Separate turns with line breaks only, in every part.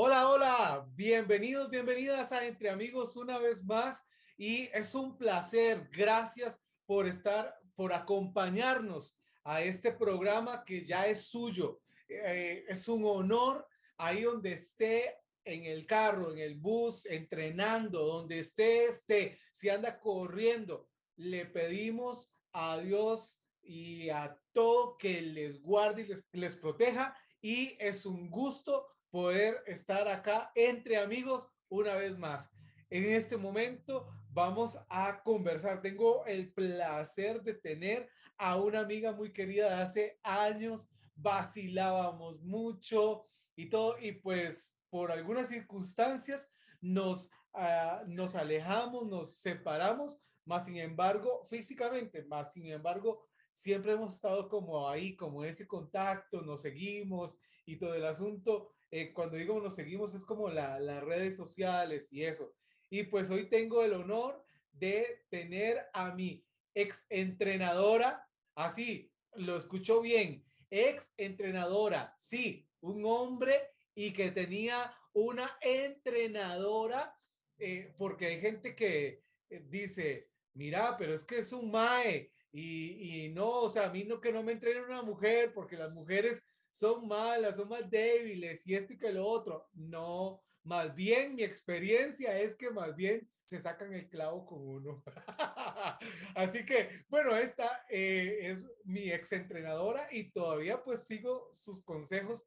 Hola, hola, bienvenidos, bienvenidas a Entre Amigos una vez más y es un placer, gracias por estar, por acompañarnos a este programa que ya es suyo. Eh, es un honor ahí donde esté en el carro, en el bus, entrenando, donde esté, esté, si anda corriendo, le pedimos a Dios y a todo que les guarde y les, les proteja y es un gusto poder estar acá entre amigos una vez más. En este momento vamos a conversar. Tengo el placer de tener a una amiga muy querida de hace años. Vacilábamos mucho y todo, y pues por algunas circunstancias nos, uh, nos alejamos, nos separamos, más sin embargo, físicamente, más sin embargo, siempre hemos estado como ahí, como ese contacto, nos seguimos y todo el asunto eh, cuando digo nos seguimos es como la, las redes sociales y eso. Y pues hoy tengo el honor de tener a mi ex entrenadora, así, lo escuchó bien, ex entrenadora, sí, un hombre y que tenía una entrenadora, eh, porque hay gente que eh, dice, mira, pero es que es un mae y, y no, o sea, a mí no que no me entrene una mujer, porque las mujeres son malas, son más débiles y esto que lo otro. No, más bien mi experiencia es que más bien se sacan el clavo con uno. Así que, bueno, esta eh, es mi ex entrenadora y todavía pues sigo sus consejos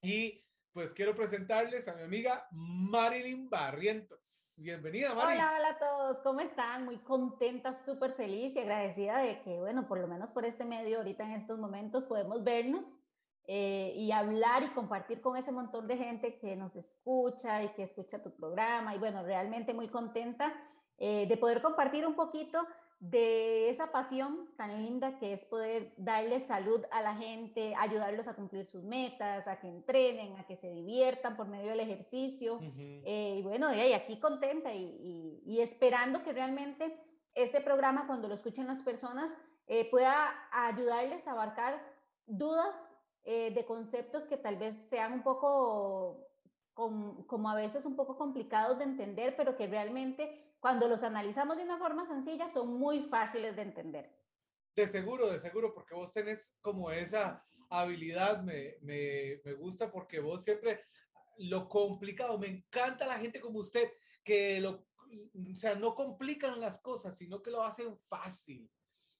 y pues quiero presentarles a mi amiga Marilyn Barrientos. Bienvenida,
Marilyn. Hola, hola a todos, ¿cómo están? Muy contenta, súper feliz y agradecida de que, bueno, por lo menos por este medio, ahorita en estos momentos podemos vernos eh, y hablar y compartir con ese montón de gente que nos escucha y que escucha tu programa. Y bueno, realmente muy contenta eh, de poder compartir un poquito de esa pasión tan linda que es poder darle salud a la gente, ayudarlos a cumplir sus metas, a que entrenen, a que se diviertan por medio del ejercicio. Eh, y bueno, y aquí contenta y, y, esperando que realmente este programa, cuando lo escuchen las personas, pueda ayudarles a abarcar dudas eh, de conceptos que tal vez sean un poco, como a veces un poco complicados de entender, pero que realmente cuando los analizamos de una forma sencilla son muy fáciles de entender.
De seguro, de seguro, porque vos tenés como esa habilidad, me, me, me gusta porque vos siempre lo complicado, me encanta la gente como usted, que lo, o sea, no complican las cosas, sino que lo hacen fácil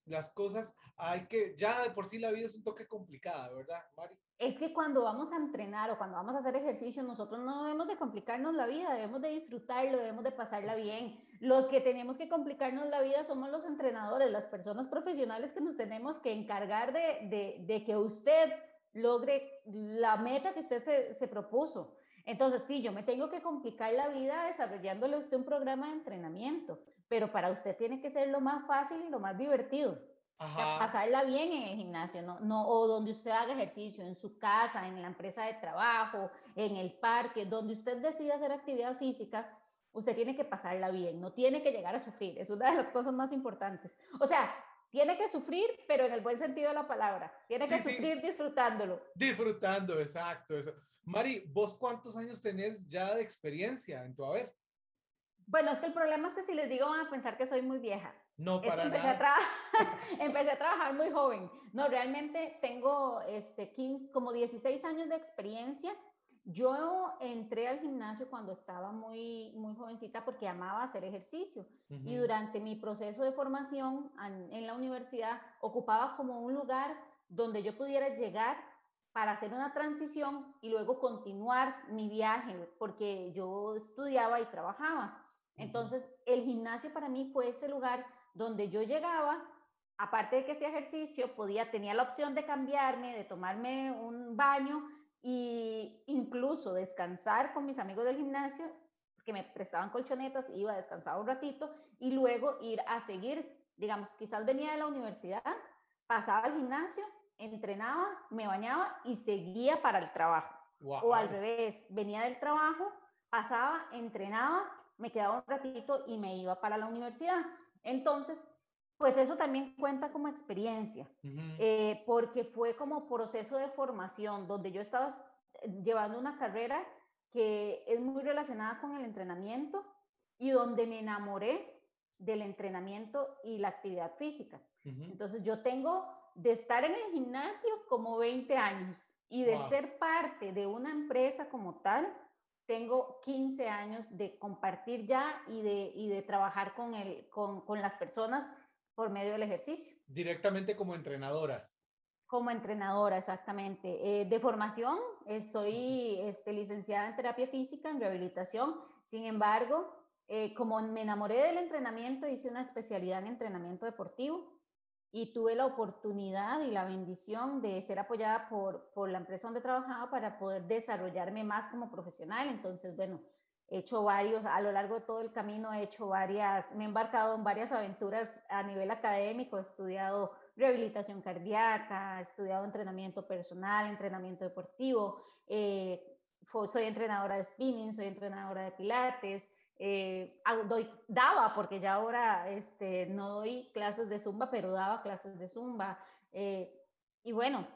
las cosas hay que, ya de por sí la vida es un toque complicada, ¿verdad, Mari?
Es que cuando vamos a entrenar o cuando vamos a hacer ejercicio, nosotros no debemos de complicarnos la vida, debemos de disfrutarlo, debemos de pasarla bien. Los que tenemos que complicarnos la vida somos los entrenadores, las personas profesionales que nos tenemos que encargar de, de, de que usted logre la meta que usted se, se propuso. Entonces, sí, yo me tengo que complicar la vida desarrollándole a usted un programa de entrenamiento, pero para usted tiene que ser lo más fácil y lo más divertido. pasarla bien en el gimnasio, no, no, o donde usted haga ejercicio, en su casa, en la empresa de trabajo, en el parque, donde usted decida hacer actividad física, usted tiene que pasarla bien, no tiene que llegar a sufrir, es una de las cosas más importantes. O sea, tiene que sufrir, pero en el buen sentido de la palabra. Tiene que sufrir disfrutándolo.
Disfrutando, exacto. Eso. Mari, ¿vos cuántos años tenés ya de experiencia en tu haber?
Bueno, es que el problema es que si les digo van a pensar que soy muy vieja.
No, para
empecé
nada.
A empecé a trabajar muy joven. No, realmente tengo este, 15, como 16 años de experiencia yo entré al gimnasio cuando estaba muy, muy jovencita porque amaba hacer ejercicio y durante mi proceso de formación en, la universidad ocupaba como un lugar donde yo pudiera llegar para hacer una transición y luego continuar mi viaje porque yo estudiaba y trabajaba. Entonces, el gimnasio para mí fue ese lugar donde yo llegaba, aparte de que ese ejercicio, podía, tenía la opción de cambiarme, de tomarme un baño y incluso descansar con mis amigos del gimnasio, que me prestaban colchonetas, iba a descansar un ratito y luego ir a seguir, digamos, quizás venía de la universidad, pasaba al gimnasio, entrenaba, me bañaba y seguía para el trabajo. O al revés, venía del trabajo, pasaba, entrenaba, me quedaba un ratito y me iba para la universidad. Entonces, pues eso también cuenta como experiencia, eh, porque fue como proceso de formación, donde yo estaba llevando una carrera que es muy relacionada con el entrenamiento y donde me enamoré del entrenamiento y la actividad física. Entonces yo tengo de estar en el gimnasio como 20 años y de ser parte de una empresa como tal, tengo 15 años de compartir ya y de, y de trabajar con, el, con, con las personas por medio del ejercicio.
Directamente como entrenadora.
Como entrenadora, exactamente. Eh, de formación, eh, soy este, licenciada en terapia física, en rehabilitación. Sin embargo, eh, como me enamoré del entrenamiento, hice una especialidad en entrenamiento deportivo y tuve la oportunidad y la bendición de ser apoyada por, por la empresa donde trabajaba para poder desarrollarme más como profesional. Entonces, bueno, he hecho varios, a lo largo de todo el camino he hecho varias, me he embarcado en varias aventuras a nivel académico, he estudiado rehabilitación cardíaca, he estudiado entrenamiento personal, entrenamiento deportivo, eh, soy entrenadora de spinning, soy entrenadora de pilates, eh, doy, daba, porque ya ahora este, no doy clases de zumba, pero daba clases de zumba. Eh, y bueno,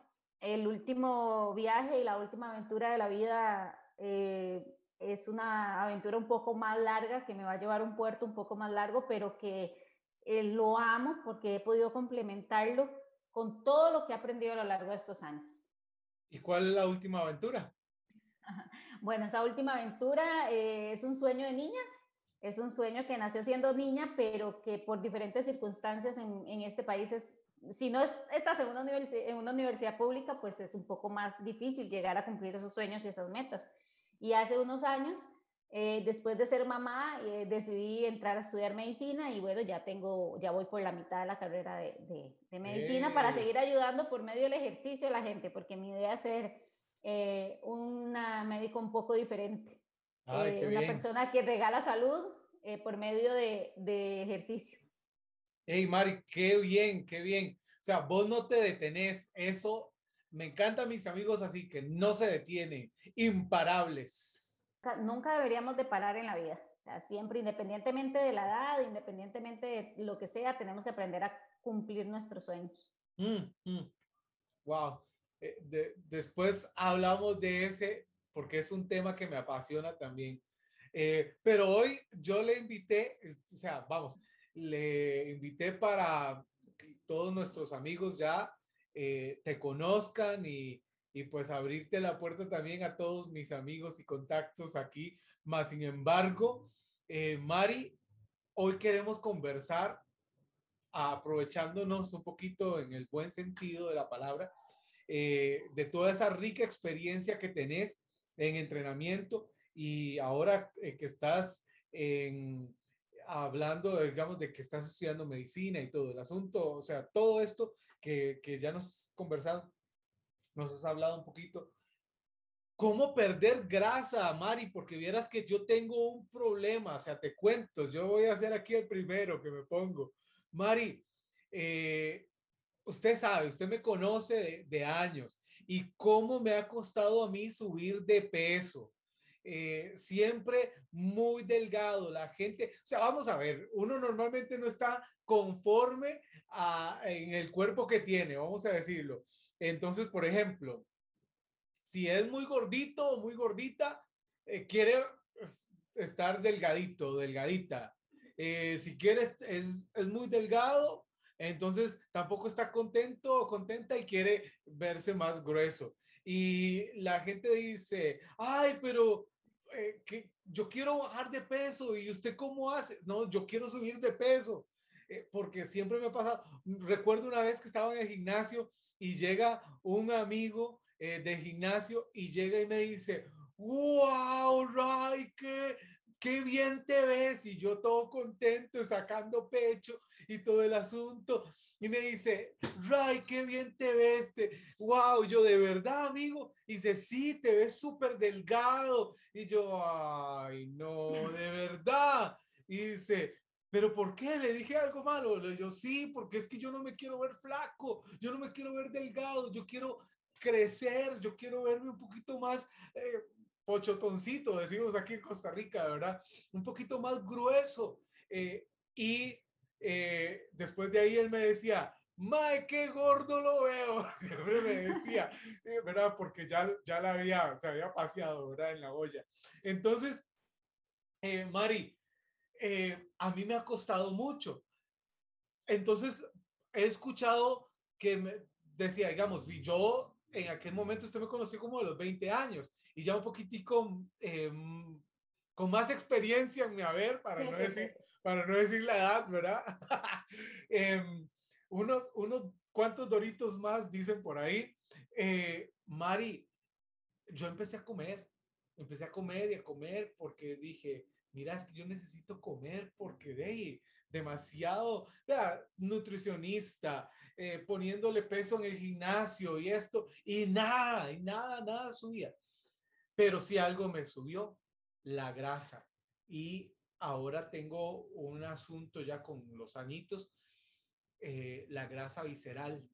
el último viaje y la última aventura de la vida eh, es una aventura un poco más larga que me va a llevar a un puerto un poco más largo, pero que lo amo porque he podido complementarlo con todo lo que he aprendido a lo largo de estos años.
¿Y cuál es la última aventura?
Bueno, esa última aventura es un sueño de niña es un sueño que nació siendo niña, pero que por diferentes circunstancias en, en este país es, si no estás en una, en una universidad pública, pues es un poco más difícil llegar a cumplir esos sueños y esas metas. Y hace unos años, eh, después de ser mamá, eh, decidí entrar a estudiar medicina y bueno, ya tengo, ya voy por la mitad de la carrera de, de, medicina para seguir ayudando por medio del ejercicio a la gente, porque mi idea es ser eh, una médico un poco diferente. Una persona que regala salud eh, por medio de, de ejercicio.
Hey, Mari, qué bien, qué bien. O sea, vos no te detenés. Eso me encanta mis amigos así, que no se detienen, imparables.
Nunca deberíamos de parar en la vida. O sea, siempre, independientemente de la edad, independientemente de lo que sea, tenemos que aprender a cumplir nuestros sueños.
Wow. Mm, eh, después hablamos de ese, porque es un tema que me apasiona también. Eh, pero hoy yo le invité, o sea, vamos, le invité para que todos nuestros amigos ya eh, te conozcan y, y, pues abrirte la puerta también a todos mis amigos y contactos aquí. Más sin embargo, eh, Mari, hoy queremos conversar aprovechándonos un poquito en el buen sentido de la palabra, de toda esa rica experiencia que tenés en entrenamiento y ahora eh, que estás hablando, digamos, de que estás estudiando medicina y todo el asunto, o sea, todo esto que, que ya nos has conversado, nos has hablado un poquito. ¿Cómo perder grasa, Mari? Porque vieras que yo tengo un problema, o sea, te cuento, yo voy a hacer aquí el primero que me pongo. Mari, eh, usted sabe, usted me conoce de, años y cómo me ha costado a mí subir de peso. Eh, siempre muy delgado, la gente, o sea, vamos a ver, uno normalmente no está conforme a, en el cuerpo que tiene, vamos a decirlo. Entonces, por ejemplo, si es muy gordito o muy gordita, eh, quiere estar delgadito, delgadita. Eh, si quieres, es, es muy delgado, entonces tampoco está contento o contenta y quiere verse más grueso. Y la gente dice, ay, pero eh, que yo quiero bajar de peso y usted cómo hace? No, yo quiero subir de peso, eh, porque siempre me ha pasado. Recuerdo una vez que estaba en el gimnasio y llega un amigo eh, de gimnasio y llega y me dice, wow, Ray, qué, bien te ves. Y yo todo contento, sacando pecho y todo el asunto. Y me dice, Ray, qué bien te ves, te... wow, yo de verdad, amigo, y dice, sí, te ves súper delgado, y yo, ay, no, de verdad, y dice, pero ¿por qué? Le dije algo malo, le yo, sí, porque es que yo no me quiero ver flaco, yo no me quiero ver delgado, yo quiero crecer, yo quiero verme un poquito más... Eh, pochotoncito, decimos aquí en Costa Rica, ¿verdad? Un poquito más grueso. Eh, y eh, después de ahí él me decía, ¡Mae, qué gordo lo veo! Me decía, eh, ¿verdad? Porque ya, ya la había, se había paseado, ¿verdad? En la olla. Entonces, eh, Mari, a mí me ha costado mucho. Entonces, he escuchado que me decía, digamos, si yo en aquel momento usted me conoció como de los 20 años y ya un poquitico em, con más experiencia en mi haber, para, no, decir, para no decir la edad, ¿verdad? Em, unos, unos cuantos doritos más dicen por ahí. Eh, Mari, yo empecé a comer, empecé a comer y a comer porque dije, mira, es que yo necesito comer porque de demasiado nutricionista, eh, poniéndole peso en el gimnasio y esto, y nada, y nada, nada subía. Pero si algo me subió, la grasa. Y ahora tengo un asunto ya con los añitos, eh, la grasa visceral.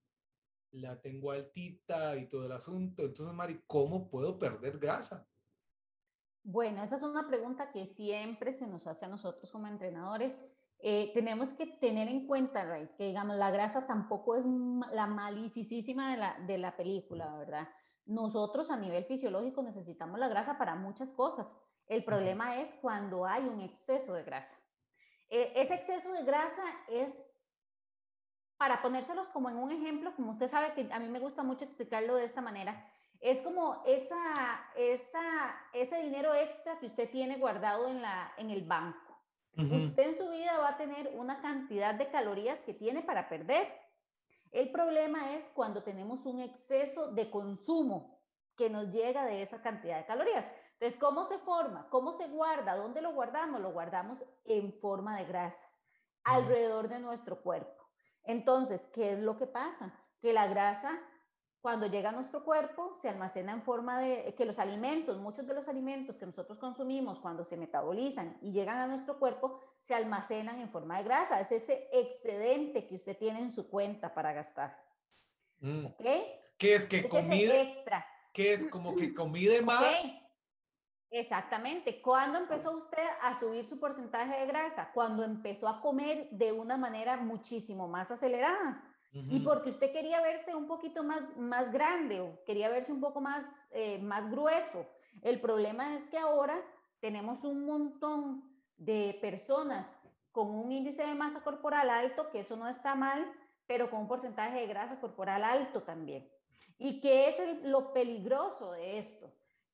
La tengo altita y todo el asunto. Entonces, Mari, ¿cómo puedo perder grasa?
Bueno, esa es una pregunta que siempre se nos hace a nosotros como entrenadores. Eh, tenemos que tener en cuenta, Ray, que digamos, la grasa tampoco es la malicísima de la, de la película, ¿verdad? Nosotros a nivel fisiológico necesitamos la grasa para muchas cosas. El problema es cuando hay un exceso de grasa. E, ese exceso de grasa es, para ponérselos como en un ejemplo, como usted sabe que a mí me gusta mucho explicarlo de esta manera, es como esa, esa, ese dinero extra que usted tiene guardado en, la, en el banco. Usted en su vida va a tener una cantidad de calorías que tiene para perder. El problema es cuando tenemos un exceso de consumo que nos llega de esa cantidad de calorías. Entonces, ¿cómo se forma? ¿Cómo se guarda? ¿Dónde lo guardamos? Lo guardamos en forma de grasa alrededor de nuestro cuerpo. Entonces, ¿qué es lo que pasa? Que la grasa cuando llega a nuestro cuerpo, se almacena en forma de que los alimentos, muchos de los alimentos que nosotros consumimos cuando se metabolizan y llegan a nuestro cuerpo, se almacenan en forma de grasa. Es ese excedente que usted tiene en su cuenta para gastar.
Mm. ¿Ok? ¿Qué es que comida?
extra.
¿Qué es como que comida más?
Exactamente. ¿Cuándo empezó usted a subir su porcentaje de grasa? Cuando empezó a comer de una manera muchísimo más acelerada y porque usted quería verse un poquito más, más grande o quería verse un poco más, eh, más grueso. El problema es que ahora tenemos un montón de personas con un índice de masa corporal alto, que eso no está mal, pero con un porcentaje de grasa corporal alto también. ¿Y qué es lo peligroso de esto?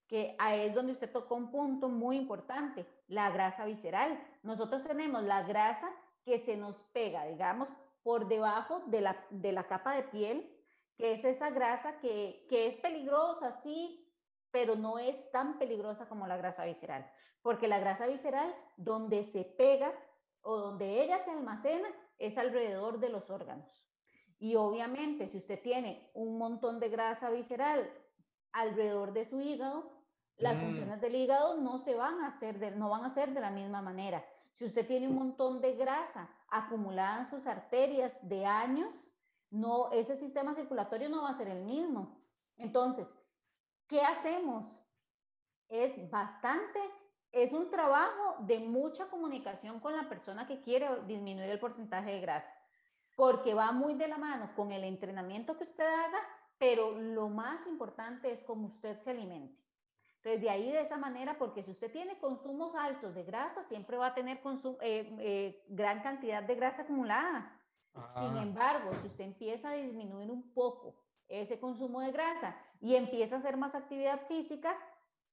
Que ahí es donde usted tocó un punto muy importante, la grasa visceral. Nosotros tenemos la grasa que se nos pega, digamos, por debajo de la, de la capa de piel, que es esa grasa que, que es peligrosa, sí, pero no es tan peligrosa como la grasa visceral, porque la grasa visceral, donde se pega o donde ella se almacena, es alrededor de los órganos. Y obviamente, si usted tiene un montón de grasa visceral alrededor de su hígado, las mm. funciones del hígado no se van a hacer de, no van a ser de la misma manera. Si usted tiene un montón de grasa acumulada en sus arterias de años, no, ese sistema circulatorio no va a ser el mismo. Entonces, ¿qué hacemos? Es bastante, es un trabajo de mucha comunicación con la persona que quiere disminuir el porcentaje de grasa, porque va muy de la mano con el entrenamiento que usted haga, pero lo más importante es cómo usted se alimente. Entonces, de ahí de esa manera, porque si usted tiene consumos altos de grasa, siempre va a tener eh, eh, gran cantidad de grasa acumulada. Sin embargo, si usted empieza a disminuir un poco ese consumo de grasa y empieza a hacer más actividad física,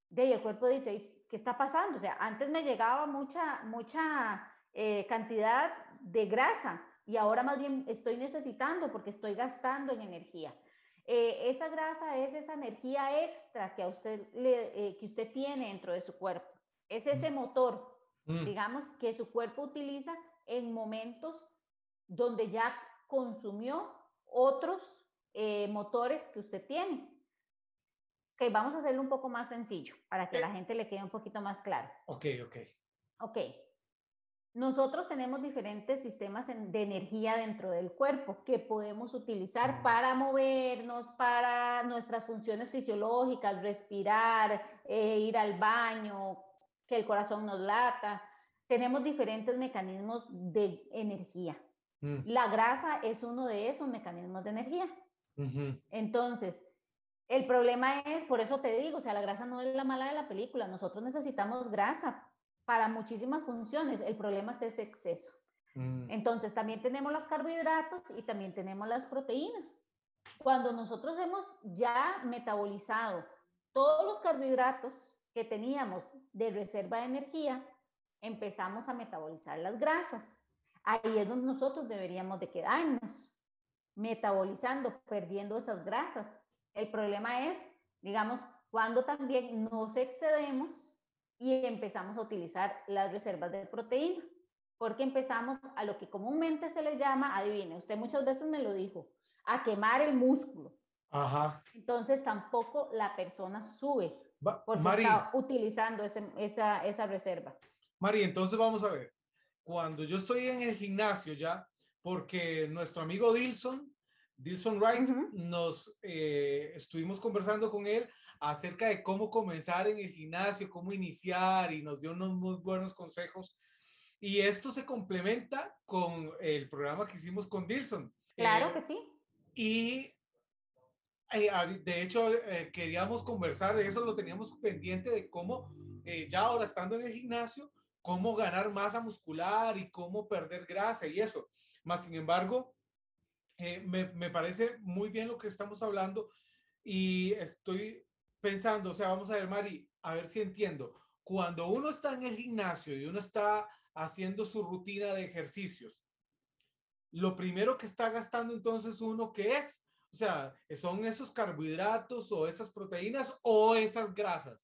de ahí el cuerpo dice, ¿qué está pasando? O sea, antes me llegaba mucha, mucha eh, cantidad de grasa y ahora más bien estoy necesitando porque estoy gastando en energía. Eh, esa grasa es esa energía extra que, a usted le, eh, que usted tiene dentro de su cuerpo. Es ese motor, mm. digamos, que su cuerpo utiliza en momentos donde ya consumió otros eh, motores que usted tiene. Ok, vamos a hacerlo un poco más sencillo para que la gente le quede un poquito más claro.
Ok, ok.
Ok. Nosotros tenemos diferentes sistemas de energía dentro del cuerpo que podemos utilizar para movernos, para nuestras funciones fisiológicas, respirar, eh, ir al baño, que el corazón nos lata. Tenemos diferentes mecanismos de energía. Mm. La grasa es uno de esos mecanismos de energía. Entonces, el problema es, por eso te digo, o sea, la grasa no es la mala de la película. Nosotros necesitamos grasa para muchísimas funciones. El problema es ese exceso. Mm. Entonces, también tenemos los carbohidratos y también tenemos las proteínas. Cuando nosotros hemos ya metabolizado todos los carbohidratos que teníamos de reserva de energía, empezamos a metabolizar las grasas. Ahí es donde nosotros deberíamos de quedarnos, metabolizando, perdiendo esas grasas. El problema es, digamos, cuando también nos excedemos y empezamos a utilizar las reservas de proteína, porque empezamos a lo que comúnmente se le llama, adivine, usted muchas veces me lo dijo, a quemar el músculo. Ajá. Entonces tampoco la persona sube porque está utilizando esa, esa reserva.
Mari, entonces vamos a ver. Cuando yo estoy en el gimnasio ya, porque nuestro amigo Dilson, Dilson Wright, nos eh, estuvimos conversando con él acerca de cómo comenzar en el gimnasio, cómo iniciar y nos dio unos muy buenos consejos. Y esto se complementa con el programa que hicimos con Dilson.
Claro eh, que sí.
Y eh, de hecho, queríamos conversar de eso, lo teníamos pendiente de cómo, ya ahora estando en el gimnasio, cómo ganar masa muscular y cómo perder grasa y eso. Más sin embargo, eh, me, me, parece muy bien lo que estamos hablando y estoy pensando, o sea, vamos a ver, Mari, a ver si entiendo. Cuando uno está en el gimnasio y uno está haciendo su rutina de ejercicios, lo primero que está gastando entonces uno, ¿qué es? O sea, ¿son esos carbohidratos o esas proteínas o esas grasas?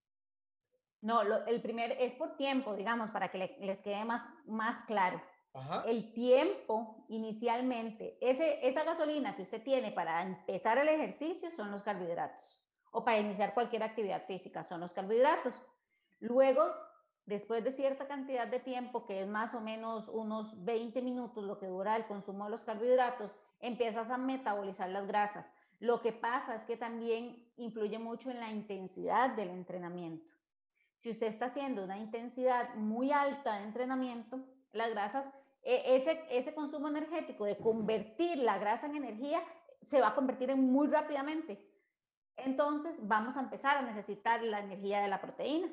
No, el primer es por tiempo, digamos, para que les quede más, más claro. El tiempo inicialmente, ese, esa gasolina que usted tiene para empezar el ejercicio son los carbohidratos o para iniciar cualquier actividad física son los carbohidratos. Luego, después de cierta cantidad de tiempo, que es más o menos unos 20 minutos lo que dura el consumo de los carbohidratos, empiezas a metabolizar las grasas. Lo que pasa es que también influye mucho en la intensidad del entrenamiento. Si usted está haciendo una intensidad muy alta de entrenamiento, las grasas, e, ese, ese consumo energético de convertir la grasa en energía se va a convertir en muy rápidamente. Entonces vamos a empezar a necesitar la energía de la proteína.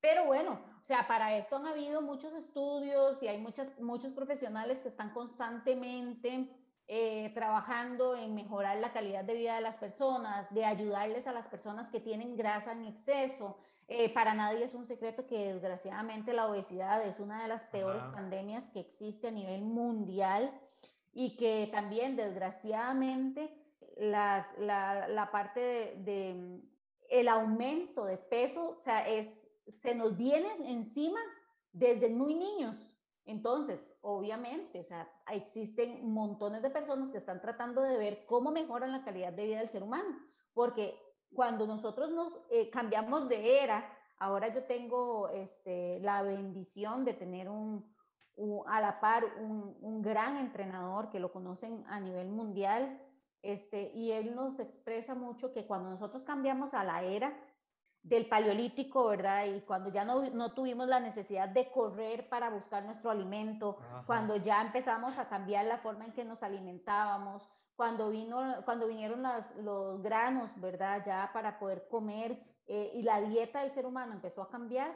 Pero bueno, o sea, para esto han habido muchos estudios y hay muchas, muchos profesionales que están constantemente eh, trabajando en mejorar la calidad de vida de las personas, de ayudarles a las personas que tienen grasa en exceso, eh, para nadie es un secreto que desgraciadamente la obesidad es una de las peores pandemias que existe a nivel mundial y que también desgraciadamente las, la, la, parte de, de, el aumento de peso, o sea, es, se nos viene encima desde muy niños. Entonces, obviamente, o sea, existen montones de personas que están tratando de ver cómo mejoran la calidad de vida del ser humano, porque cuando nosotros nos eh, cambiamos de era, ahora yo tengo este, la bendición de tener un, a la par un, un, gran entrenador que lo conocen a nivel mundial, este, y él nos expresa mucho que cuando nosotros cambiamos a la era del paleolítico, ¿verdad? Y cuando ya no, no tuvimos la necesidad de correr para buscar nuestro alimento, cuando ya empezamos a cambiar la forma en que nos alimentábamos, cuando, vino, cuando vinieron las, los granos, ¿verdad? Ya para poder comer eh, y la dieta del ser humano empezó a cambiar,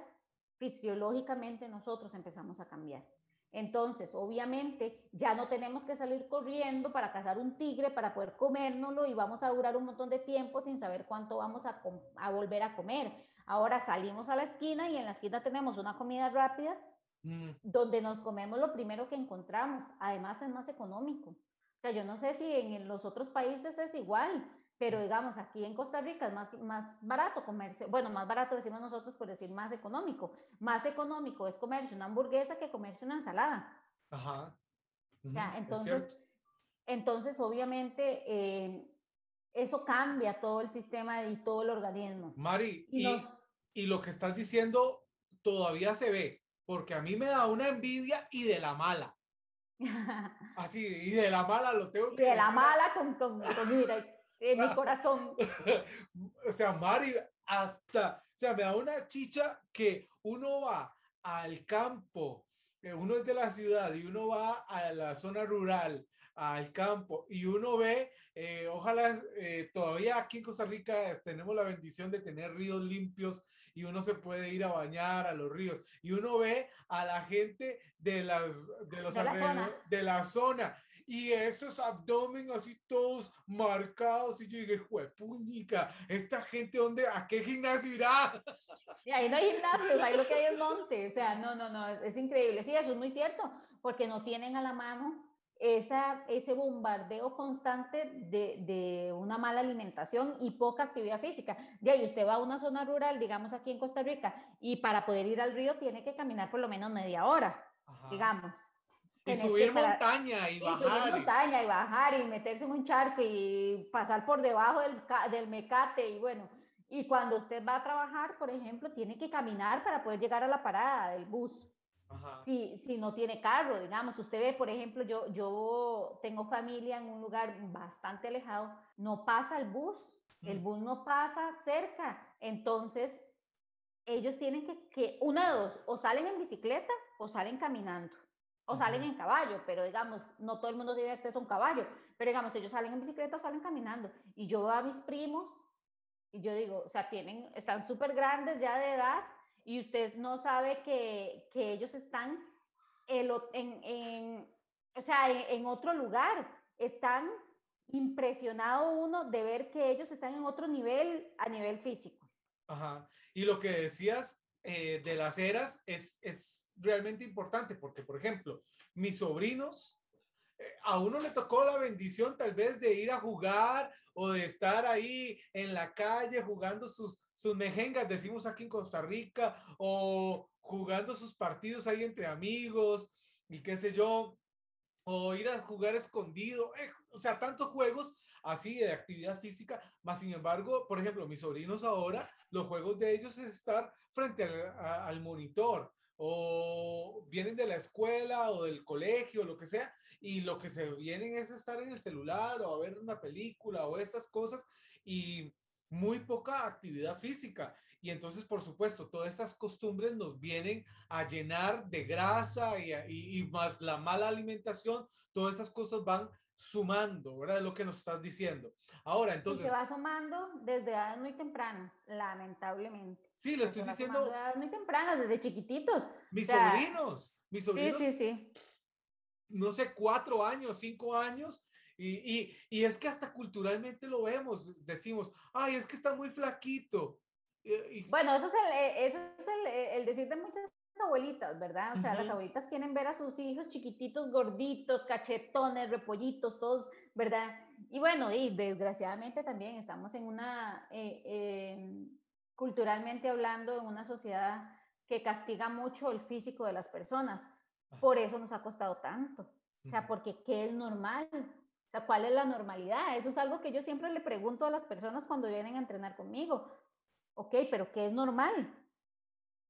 fisiológicamente nosotros empezamos a cambiar. Entonces, obviamente, ya no tenemos que salir corriendo para cazar un tigre, para poder comérnoslo y vamos a durar un montón de tiempo sin saber cuánto vamos a, a volver a comer. Ahora salimos a la esquina y en la esquina tenemos una comida rápida mm. donde nos comemos lo primero que encontramos. Además, es más económico. O sea, yo no sé si en los otros países es igual, pero digamos, aquí en Costa Rica es más, más barato comerse, bueno, más barato decimos nosotros por decir más económico. Más económico es comerse una hamburguesa que comerse una ensalada. Ajá. o sea, entonces, entonces obviamente eh, eso cambia todo el sistema y todo el organismo.
Mari, y, y lo que estás diciendo todavía se ve, porque a mí me da una envidia y de la mala. Así, y de la mala lo tengo
que. De la mala con, con, mira, en mi corazón.
o sea, Mari, hasta, o sea, me da una chicha que uno va al campo eh, uno es de la ciudad y uno va a la zona rural, al campo, y uno ve, eh, ojalá eh, todavía aquí en Costa Rica tenemos la bendición de tener ríos limpios y uno se puede ir a bañar a los ríos y uno ve a la gente de las de los
De la zona.
de la zona y esos abdomen así todos marcados y yo dije, puñica, esta gente dónde a qué gimnasio irá?
Y ahí no hay gimnasios, ahí lo que hay es monte. O sea, no, no, no, es, es increíble. Sí, eso es muy cierto, porque no tienen a la mano esa, ese bombardeo constante de, de una mala alimentación y poca actividad física. De ahí usted va a una zona rural, digamos aquí en Costa Rica, y para poder ir al río tiene que caminar por lo menos media hora,
Ajá.
digamos.
Y subir
para-
montaña y
y subir
bajar. y-
montaña y bajar y meterse en un charco y pasar por debajo del, del mecate y bueno, y cuando usted va a trabajar, por ejemplo, tiene que caminar para poder llegar a la parada del bus.
Ajá.
Si, si no tiene carro, digamos, usted ve, por ejemplo, yo, yo tengo familia en un lugar bastante alejado, no pasa el bus, el
Mm.
bus no pasa cerca, entonces ellos tienen que, que, una de dos, o salen en bicicleta o salen caminando, o salen en caballo, pero digamos, no todo el mundo tiene acceso a un caballo, pero digamos, ellos salen en bicicleta o salen caminando, y yo veo a mis primos, y yo digo, o sea, tienen, están súper grandes ya de edad, y usted no sabe que, que ellos están el en, en- o sea, en, en otro lugar, están impresionado uno de ver que ellos están en otro nivel a nivel físico.
Ajá. Y lo que decías eh, de las eras es, es realmente importante porque, por ejemplo, mis sobrinos, eh, a uno le tocó la bendición tal vez de ir a jugar o de estar ahí en la calle jugando sus, sus mejengas, decimos aquí en Costa Rica, o jugando sus partidos ahí entre amigos y qué sé yo, o ir a jugar escondido, eh, o sea, tantos juegos así de actividad física, más sin embargo, por ejemplo, mis sobrinos ahora, los juegos de ellos es estar frente al, a- al monitor o vienen de la escuela o del colegio, lo que sea, y lo que se vienen es estar en el celular o a ver una película o estas cosas y muy poca actividad física. Y entonces, por supuesto, todas estas costumbres nos vienen a llenar de grasa y, y- y más la mala alimentación, todas esas cosas van sumando, ¿verdad? Es lo que nos estás diciendo. Ahora,
y
entonces,
se va sumando desde edades muy tempranas, lamentablemente.
sí, le
O sea,
estoy diciendo
sumando de edades muy tempranas, desde chiquititos.
mis
o sea,
sobrinos, mis
Sí,
sobrinos,
sí, sí.
no sé, cuatro años, cinco años, y, y, y es que hasta culturalmente lo vemos, decimos, ay, es que está muy flaquito. Y, y-
Bueno, eso es el, eh, eso es el, eh, el decir de muchas abuelitas, ¿verdad? O sea, las
Ujú.
abuelitas quieren ver a sus hijos chiquititos, gorditos, cachetones, repollitos, todos, ¿verdad? Y bueno, y desgraciadamente también estamos en una, eh, eh, culturalmente hablando, en una sociedad que castiga mucho el físico de las personas.
Ajá.
Por eso nos ha costado tanto. O sea, porque ¿qué es normal? O sea, ¿cuál es la normalidad? Eso es algo que yo siempre le pregunto a las personas cuando vienen a entrenar conmigo. Ok, pero ¿qué es normal?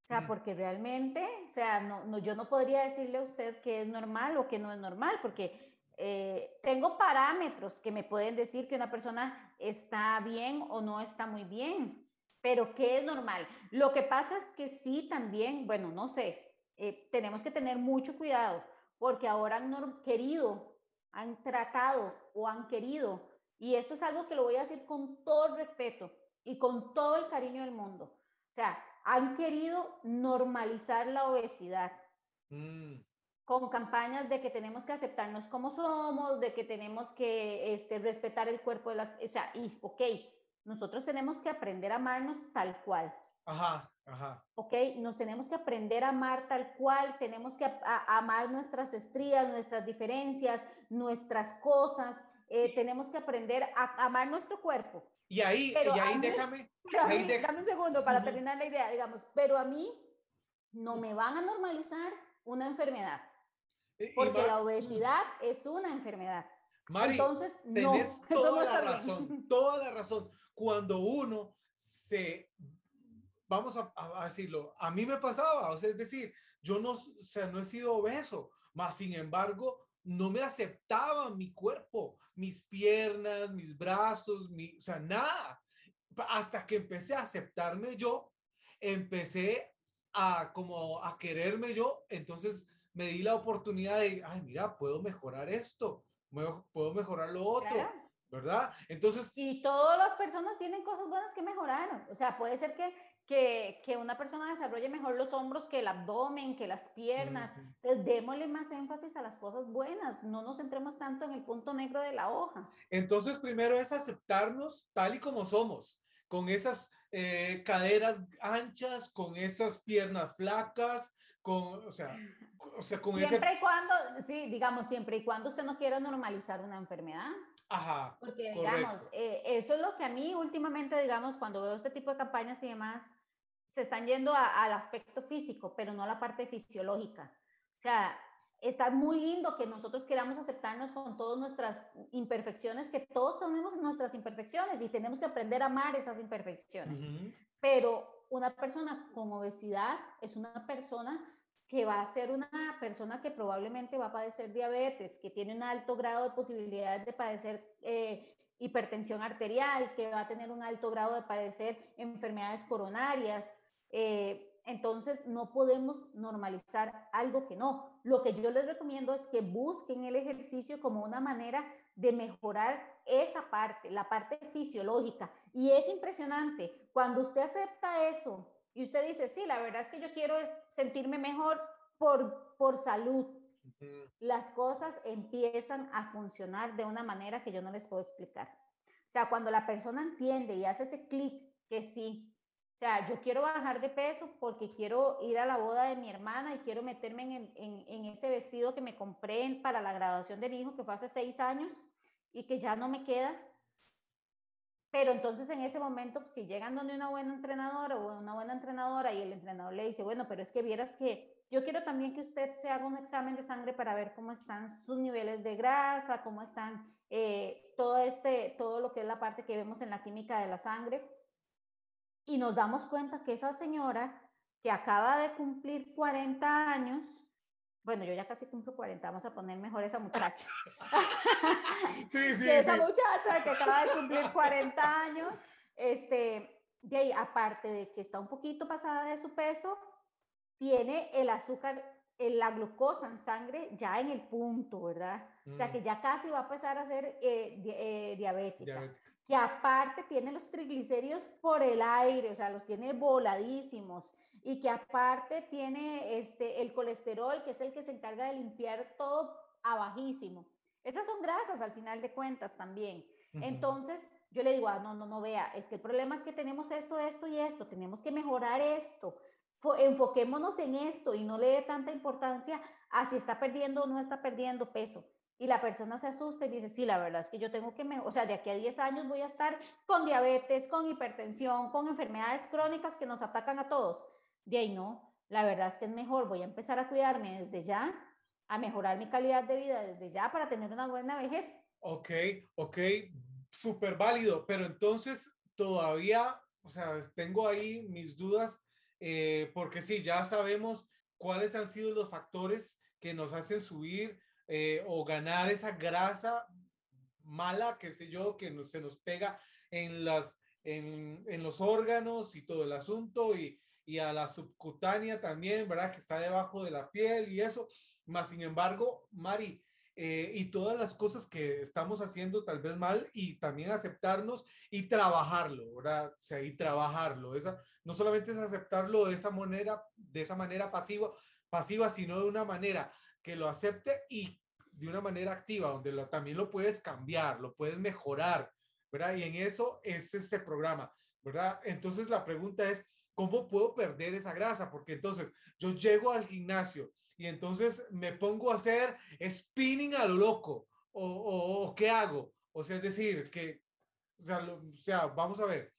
O sea,
Mm.
porque realmente, o sea, no, no, yo no podría decirle a usted qué es normal o qué no es normal, porque eh, tengo parámetros que me pueden decir que una persona está bien o no está muy bien, pero ¿qué es normal? Lo que pasa es que sí también, bueno, no sé, eh, tenemos que tener mucho cuidado, porque ahora han querido, han tratado o han querido, y esto es algo que lo voy a decir con todo el respeto y con todo el cariño del mundo. O sea, han querido normalizar la obesidad
Mm,
con campañas de que tenemos que aceptarnos como somos, de que tenemos que este, respetar el cuerpo de las... O sea, y ok, nosotros tenemos que aprender a amarnos tal cual.
Ajá, ajá.
¿ok? Nos tenemos que aprender a amar tal cual, tenemos que a- a- amar nuestras estrías, nuestras diferencias, nuestras cosas, eh, tenemos que aprender a amar nuestro cuerpo.
Y ahí,
Pero
y ahí
mí-
déjame, Ahí
mí, dame un segundo para
Ujú.
terminar la idea, digamos, pero a mí no me van a normalizar una enfermedad, porque la obesidad es una enfermedad.
Mari,
Entonces, no,
tenés
eso
toda
no
la
está bien.
razón, toda la razón. Cuando uno se, vamos a, a decirlo, a mí me pasaba, o sea, es decir, yo no, o sea, no he sido obeso, más sin embargo, no me aceptaba mi cuerpo, mis piernas, mis brazos, mi, o sea, nada. Hasta que empecé a aceptarme yo, empecé a como a quererme yo, entonces me di la oportunidad de, ay, mira, puedo mejorar esto, puedo mejorar lo otro. ¿verdad? Entonces...
Y todas las personas tienen cosas buenas que mejorar. O sea, puede ser que, que, que una persona desarrolle mejor los hombros que el abdomen, que las piernas. Entonces, démosle más énfasis a las cosas buenas. No nos centremos tanto en el punto negro de la hoja.
Entonces, primero es aceptarnos tal y como somos, con esas eh, caderas anchas, con esas piernas flacas, con, o sea, o sea, con
siempre y cuando, sí, digamos, siempre y cuando usted no quiera normalizar una enfermedad.
Ajá.
Porque, digamos, eh, eso es lo que a mí últimamente, digamos, cuando veo este tipo de campañas y demás, se están yendo al aspecto físico, pero no a la parte fisiológica. O sea, está muy lindo que nosotros queramos aceptarnos con todas nuestras imperfecciones, que todos tenemos nuestras imperfecciones y tenemos que aprender a amar esas imperfecciones. Pero una persona con obesidad es una persona que va a ser una persona que probablemente va a padecer diabetes, que tiene un alto grado de posibilidades de padecer eh, hipertensión arterial, que va a tener un alto grado de padecer enfermedades coronarias. Eh, entonces, no podemos normalizar algo que no. Lo que yo les recomiendo es que busquen el ejercicio como una manera de mejorar esa parte, la parte fisiológica. Y es impresionante, cuando usted acepta eso, y usted dice, sí, la verdad es que yo quiero sentirme mejor por, por salud. Las cosas empiezan a funcionar de una manera que yo no les puedo explicar. O sea, cuando la persona entiende y hace ese clic que sí, o sea, yo quiero bajar de peso porque quiero ir a la boda de mi hermana y quiero meterme en, en, en ese vestido que me compré para la graduación de mi hijo que fue hace seis años y que ya no me queda. Pero entonces en ese momento, si llegan donde una buena entrenadora o una buena entrenadora y el entrenador le dice, bueno, pero es que vieras que yo quiero también que usted se haga un examen de sangre para ver cómo están sus niveles de grasa, cómo están eh, todo, este, todo lo que es la parte que vemos en la química de la sangre. Y nos damos cuenta que esa señora que acaba de cumplir 40 años, bueno, yo ya casi cumplo 40, vamos a poner mejor esa muchacha.
sí, sí.
esa muchacha que acaba de cumplir 40 años, este, de ahí, aparte de que está un poquito pasada de su peso, tiene el azúcar, la glucosa en sangre ya en el punto, ¿verdad? O sea, que mm. ya casi va a empezar a ser eh, eh, diabética. Que aparte tiene los triglicéridos por el aire, o sea, los tiene voladísimos y que aparte tiene este, el colesterol, que es el que se encarga de limpiar todo a bajísimo. Esas son grasas al final de cuentas también. Entonces, yo le digo, ah, no, no, no, vea, es que el problema es que tenemos esto, esto y esto, tenemos que mejorar esto. Enfoquémonos en esto y no le dé tanta importancia a si está perdiendo o no está perdiendo peso. Y la persona se asusta y dice, sí, la verdad es que yo tengo que, me o sea, de aquí a 10 años voy a estar con diabetes, con hipertensión, con enfermedades crónicas que nos atacan a todos de ahí no, la verdad es que es mejor, voy a empezar a cuidarme desde ya, a mejorar mi calidad de vida desde ya para tener una buena vejez.
Ok, ok, súper válido, pero entonces todavía, o sea, tengo ahí mis dudas, eh, porque sí, ya sabemos cuáles han sido los factores que nos hacen subir eh, o ganar esa grasa mala, qué sé yo, que se nos pega en, las, en, en los órganos y todo el asunto y, y a la subcutánea también, ¿verdad? Que está debajo de la piel y eso. Más sin embargo, Mari, eh, y todas las cosas que estamos haciendo tal vez mal y también aceptarnos y trabajarlo, ¿verdad? O sea, y trabajarlo. Esa, no solamente es aceptarlo de esa manera, de esa manera pasiva, pasiva, sino de una manera que lo acepte y de una manera activa, donde lo, también lo puedes cambiar, lo puedes mejorar, ¿verdad? Y en eso es este programa, ¿verdad? Entonces la pregunta es, ¿cómo puedo perder esa grasa? Porque entonces yo llego al gimnasio y entonces me pongo a hacer spinning a lo loco. ¿O, o, qué hago? O sea, es decir, que, o sea, o sea, vamos a ver.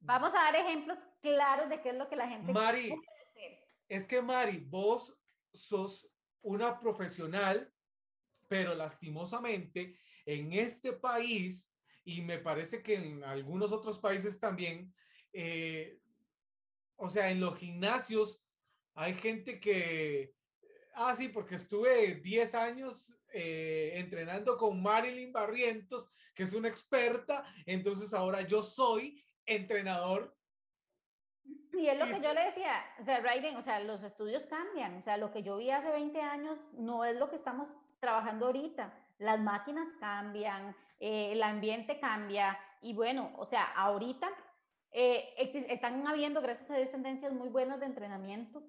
Vamos a dar ejemplos claros de qué es lo que la gente
Mari, puede hacer. Es que Mari, vos sos una profesional, pero lastimosamente en este país, y me parece que en algunos otros países también, eh, o sea, en los gimnasios hay gente que, ah, sí, porque estuve 10 años eh, entrenando con Marilyn Barrientos, que es una experta, entonces ahora yo soy entrenador.
Y es lo que yo le decía, o sea, Raiden, o sea, los estudios cambian, o sea, lo que yo vi hace 20 años no es lo que estamos trabajando ahorita. Las máquinas cambian, eh, el ambiente cambia y bueno, o sea, ahorita eh, están habiendo, gracias a Dios, tendencias muy buenas de entrenamiento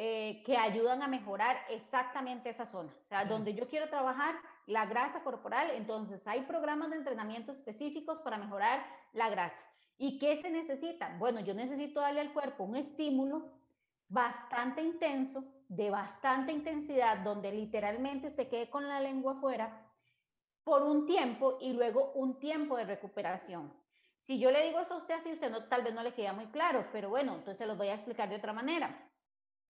eh, que ayudan a mejorar exactamente esa zona. O sea, donde yo quiero trabajar la grasa corporal, entonces hay programas de entrenamiento específicos para mejorar la grasa. ¿Y qué se necesita? Bueno, yo necesito darle al cuerpo un estímulo bastante intenso, de bastante intensidad, donde literalmente se quede con la lengua afuera por un tiempo y luego un tiempo de recuperación. Si yo le digo esto a usted así, usted no, tal vez no le queda muy claro, pero bueno, entonces se los voy a explicar de otra manera.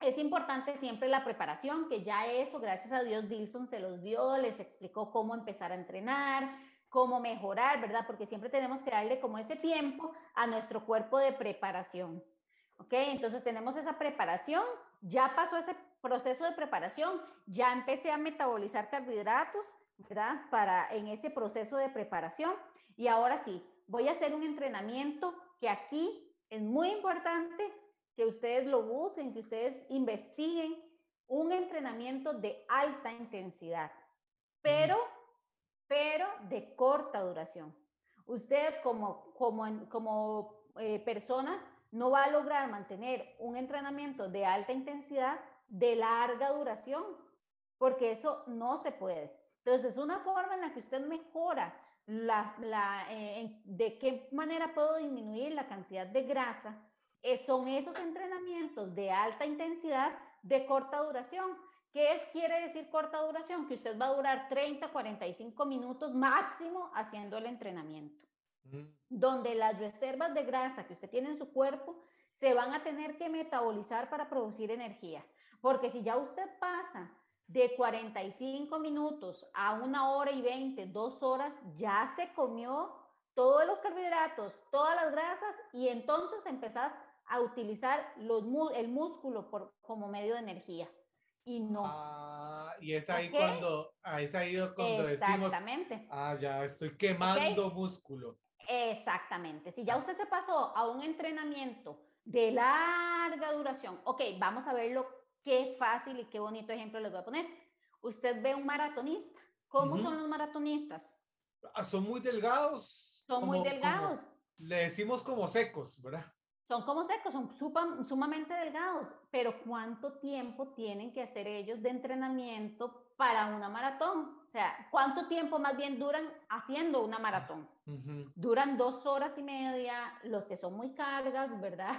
Es importante siempre la preparación, que ya eso, gracias a Dios, Dilson se los dio, les explicó cómo empezar a entrenar, cómo mejorar, ¿verdad? Porque siempre tenemos que darle como ese tiempo a nuestro cuerpo de preparación. ¿Ok? Entonces tenemos esa preparación, ya pasó ese proceso de preparación, ya empecé a metabolizar carbohidratos, ¿verdad? Para en ese proceso de preparación. Y ahora sí, voy a hacer un entrenamiento que aquí es muy importante que ustedes lo busquen, que ustedes investiguen un entrenamiento de alta intensidad, pero, pero de corta duración. Usted como, como, como eh, persona no va a lograr mantener un entrenamiento de alta intensidad de larga duración, porque eso no se puede. Entonces, es una forma en la que usted mejora la, la eh, de qué manera puedo disminuir la cantidad de grasa son esos entrenamientos de alta intensidad de corta duración. ¿Qué es, quiere decir corta duración? Que usted va a durar 30, 45 minutos máximo haciendo el entrenamiento. Mm. Donde las reservas de grasa que usted tiene en su cuerpo se van a tener que metabolizar para producir energía. Porque si ya usted pasa de 45 minutos a una hora y 20, dos horas, ya se comió todos los carbohidratos, todas las grasas y entonces empezás a utilizar los, el músculo por, como medio de energía. Y no.
Ah, y es ahí cuando, ah, es ahí cuando Exactamente. decimos, ah, ya estoy quemando músculo.
Exactamente. Si ya usted se pasó a un entrenamiento de larga duración, ok, vamos a verlo, qué fácil y qué bonito ejemplo les voy a poner. Usted ve un maratonista. ¿Cómo son los maratonistas?
Ah, son muy delgados.
Son muy delgados.
le decimos como secos, ¿verdad?
Son como secos, son sumamente delgados, pero ¿cuánto tiempo tienen que hacer ellos de entrenamiento para una maratón? O sea, ¿cuánto tiempo más bien duran haciendo una maratón? Duran dos horas y media, los que son muy cargas, ¿verdad?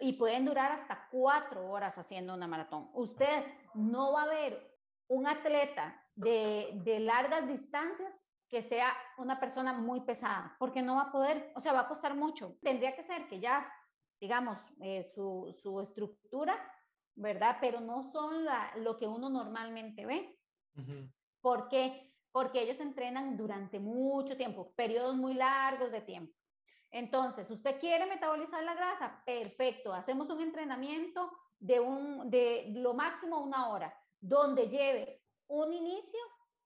Y pueden durar hasta cuatro horas haciendo una maratón. Usted no va a ver un atleta de, de largas distancias que sea una persona muy pesada, porque no va a poder, o sea, va a costar mucho. Tendría que ser que ya digamos, eh, su, su, estructura, ¿verdad? Pero no son la, lo que uno normalmente ve. ¿Por qué? Porque ellos entrenan durante mucho tiempo, periodos muy largos de tiempo. Entonces, usted quiere metabolizar la grasa, perfecto, hacemos un entrenamiento de, un, de lo máximo una hora, donde lleve un inicio,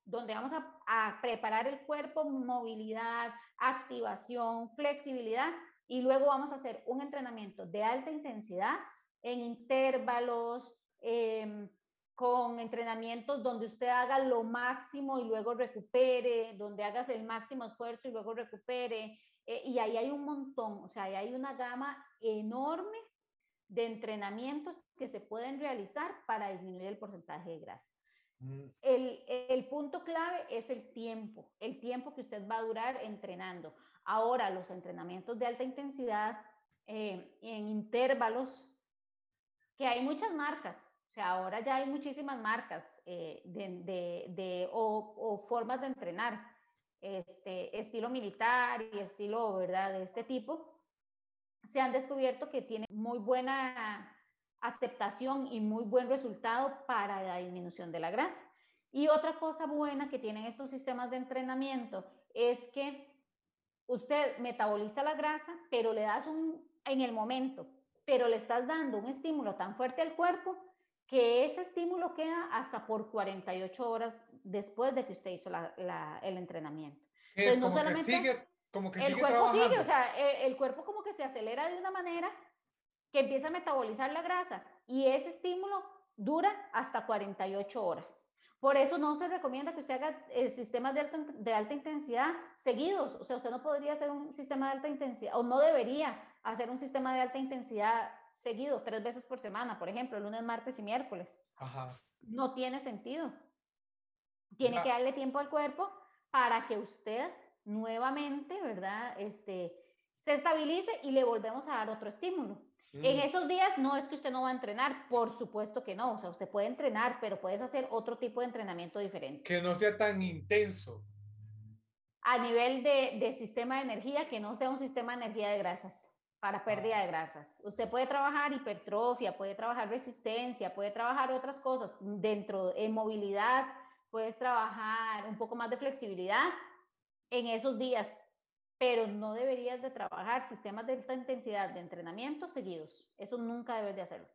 donde vamos a, a preparar el cuerpo, movilidad, activación, flexibilidad, y luego vamos a hacer un entrenamiento de alta intensidad en intervalos, em, con entrenamientos donde usted haga lo máximo y luego recupere, donde hagas el máximo esfuerzo y luego recupere. Eh, y ahí hay un montón, o sea, ahí hay una gama enorme de entrenamientos que se pueden realizar para disminuir el porcentaje de grasa. Mm. El, el, punto clave es el tiempo, el tiempo que usted va a durar entrenando. Ahora, los entrenamientos de alta intensidad eh, en intervalos, que hay muchas marcas, o sea, ahora ya hay muchísimas marcas eh, de, de, o, o, formas de entrenar, este, estilo militar y estilo, ¿verdad?, de este tipo, se han descubierto que tienen muy buena aceptación y muy buen resultado para la disminución de la grasa. Y otra cosa buena que tienen estos sistemas de entrenamiento es que usted metaboliza la grasa, pero le das un en el momento, pero le estás dando un estímulo tan fuerte al cuerpo que ese estímulo queda hasta por 48 horas después de que usted hizo el entrenamiento.
Es como que sigue, como que
el cuerpo sigue, o sea, el, el, cuerpo como que se acelera de una manera que empieza a metabolizar la grasa y ese estímulo dura hasta 48 horas. Por eso no se recomienda que usted haga eh, sistemas de alta, de alta intensidad seguidos. O sea, usted no podría hacer un sistema de alta intensidad o no debería hacer un sistema de alta intensidad seguido, tres veces por semana, por ejemplo, lunes, martes y miércoles. Ajá. No tiene sentido. Tiene que darle tiempo al cuerpo para que usted nuevamente, ¿verdad? Este, se estabilice y le volvemos a dar otro estímulo. En esos días no es que usted no va a entrenar, por supuesto que no, o sea, usted puede entrenar, pero puedes hacer otro tipo de entrenamiento diferente.
Que no sea tan intenso.
A nivel de, de sistema de energía, que no sea un sistema de energía de grasas para pérdida de grasas. Usted puede trabajar hipertrofia, puede trabajar resistencia, puede trabajar otras cosas dentro en movilidad, puedes trabajar un poco más de flexibilidad en esos días, pero no deberías de trabajar sistemas de alta intensidad de entrenamiento seguidos. Eso nunca debes de hacerlo.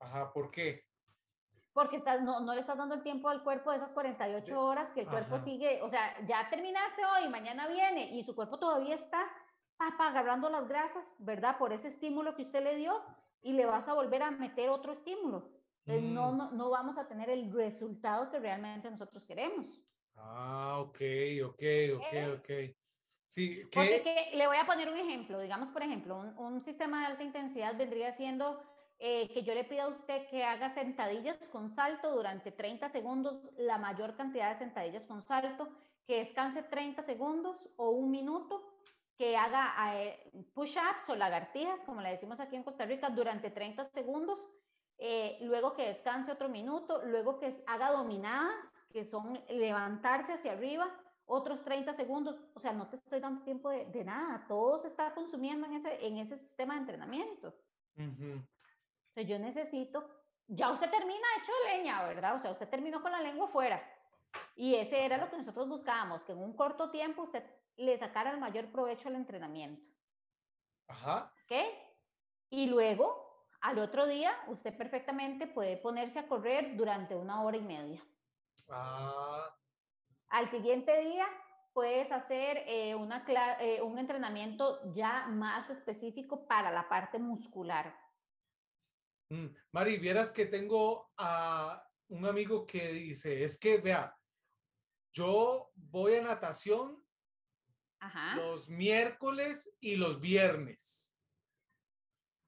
Ajá, ¿por qué?
Porque estás, no, no le estás dando el tiempo al cuerpo de esas 48 horas que el cuerpo sigue, o sea, ya terminaste hoy, mañana viene y su cuerpo todavía está papá, agarrando las grasas, ¿verdad? Por ese estímulo que usted le dio y le vas a volver a meter otro estímulo. Entonces, no, mm. no, no vamos a tener el resultado que realmente nosotros queremos.
Ah, ok, ok, ok, ok. Sí,
¿qué? Porque le voy a poner un ejemplo. Digamos, por ejemplo, un, un sistema de alta intensidad vendría siendo eh, que yo le pida a usted que haga sentadillas con salto durante 30 segundos, la mayor cantidad de sentadillas con salto, que descanse 30 segundos o un minuto que haga eh, push-ups o lagartijas, como le decimos aquí en Costa Rica, durante 30 segundos, eh, luego que descanse otro minuto, luego que haga dominadas, que son levantarse hacia arriba, otros 30 segundos, o sea, no te estoy dando tiempo de, nada, todo se está consumiendo en ese, en ese sistema de entrenamiento. Entonces yo necesito, ya usted termina hecho leña, ¿verdad? O sea, usted terminó con la lengua fuera. Y ese era lo que nosotros buscábamos, que en un corto tiempo usted le sacara el mayor provecho al entrenamiento.
Ajá.
¿Ok? Y luego, al otro día, usted perfectamente puede ponerse a correr durante una hora y media.
Ah.
Al siguiente día, puedes hacer eh, una, eh, un entrenamiento ya más específico para la parte muscular.
Mm, Mari, vieras que tengo a un amigo que dice, es que, vea, yo voy a natación los miércoles y los viernes.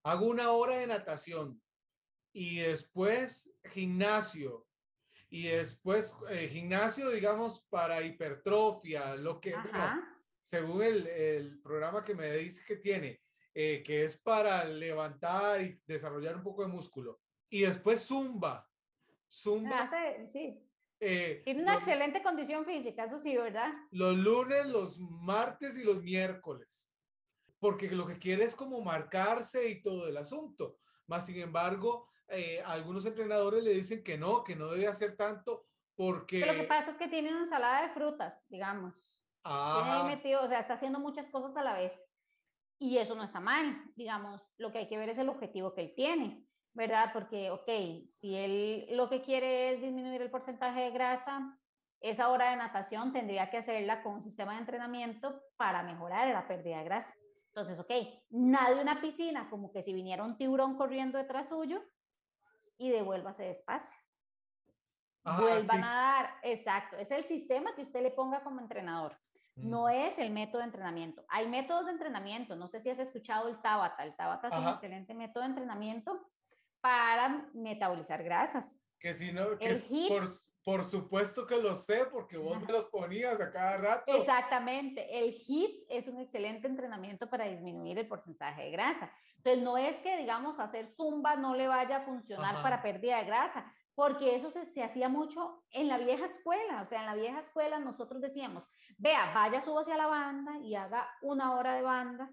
Hago una hora de natación y después gimnasio y después eh, gimnasio, digamos, para hipertrofia, lo que, según el, programa que me dice que tiene, eh, que es para levantar y desarrollar un poco de músculo. Y después zumba. Zumba.
sí. Eh, Tiene una excelente condición física, eso sí, ¿verdad?
Los lunes, los martes y los miércoles. Porque lo que quiere es como marcarse y todo el asunto. Más sin embargo, eh, algunos entrenadores le dicen que no, que no debe hacer tanto porque...
lo que pasa es que tiene una ensalada de frutas, digamos. Tiene metido, o sea, está haciendo muchas cosas a la vez. Y eso no está mal, digamos. Lo que hay que ver es el objetivo que él tiene. ¿verdad? Porque, ok, si él lo que quiere es disminuir el porcentaje de grasa, esa hora de natación tendría que hacerla con un sistema de entrenamiento para mejorar la pérdida de grasa. Entonces, ok, nadie una piscina como que si viniera un tiburón corriendo detrás suyo y devuélvase despacio. Vuelva a nadar, exacto. Es el sistema que usted le ponga como entrenador. No mm. es el método de entrenamiento. Hay métodos de entrenamiento. No sé si has escuchado el Tabata. El Tabata es un excelente método de entrenamiento para metabolizar grasas.
Que si no, que por, por, supuesto que lo sé, porque vos me los ponías a cada rato.
Exactamente, el HIIT es un excelente entrenamiento para disminuir el porcentaje de grasa. Entonces, no es que, digamos, hacer zumba no le vaya a funcionar para pérdida de grasa, porque eso se, se, hacía mucho en la vieja escuela. O sea, en la vieja escuela nosotros decíamos, vea, vaya, suba hacia la banda y haga una hora de banda.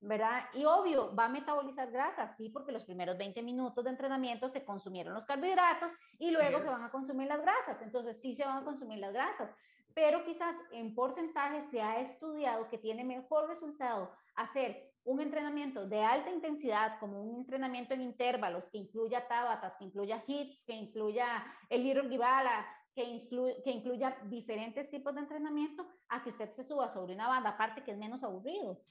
¿verdad? Y obvio, va a metabolizar grasas, sí, porque los primeros 20 minutos de entrenamiento se consumieron los carbohidratos y luego se van a consumir las grasas. Entonces, sí se van a consumir las grasas, pero quizás en porcentaje se ha estudiado que tiene mejor resultado hacer un entrenamiento de alta intensidad, como un entrenamiento en intervalos, que incluya tabatas, que incluya hits, que incluya el Little Gibala, que, que incluya diferentes tipos de entrenamiento a que usted se suba sobre una banda, aparte que es menos aburrido.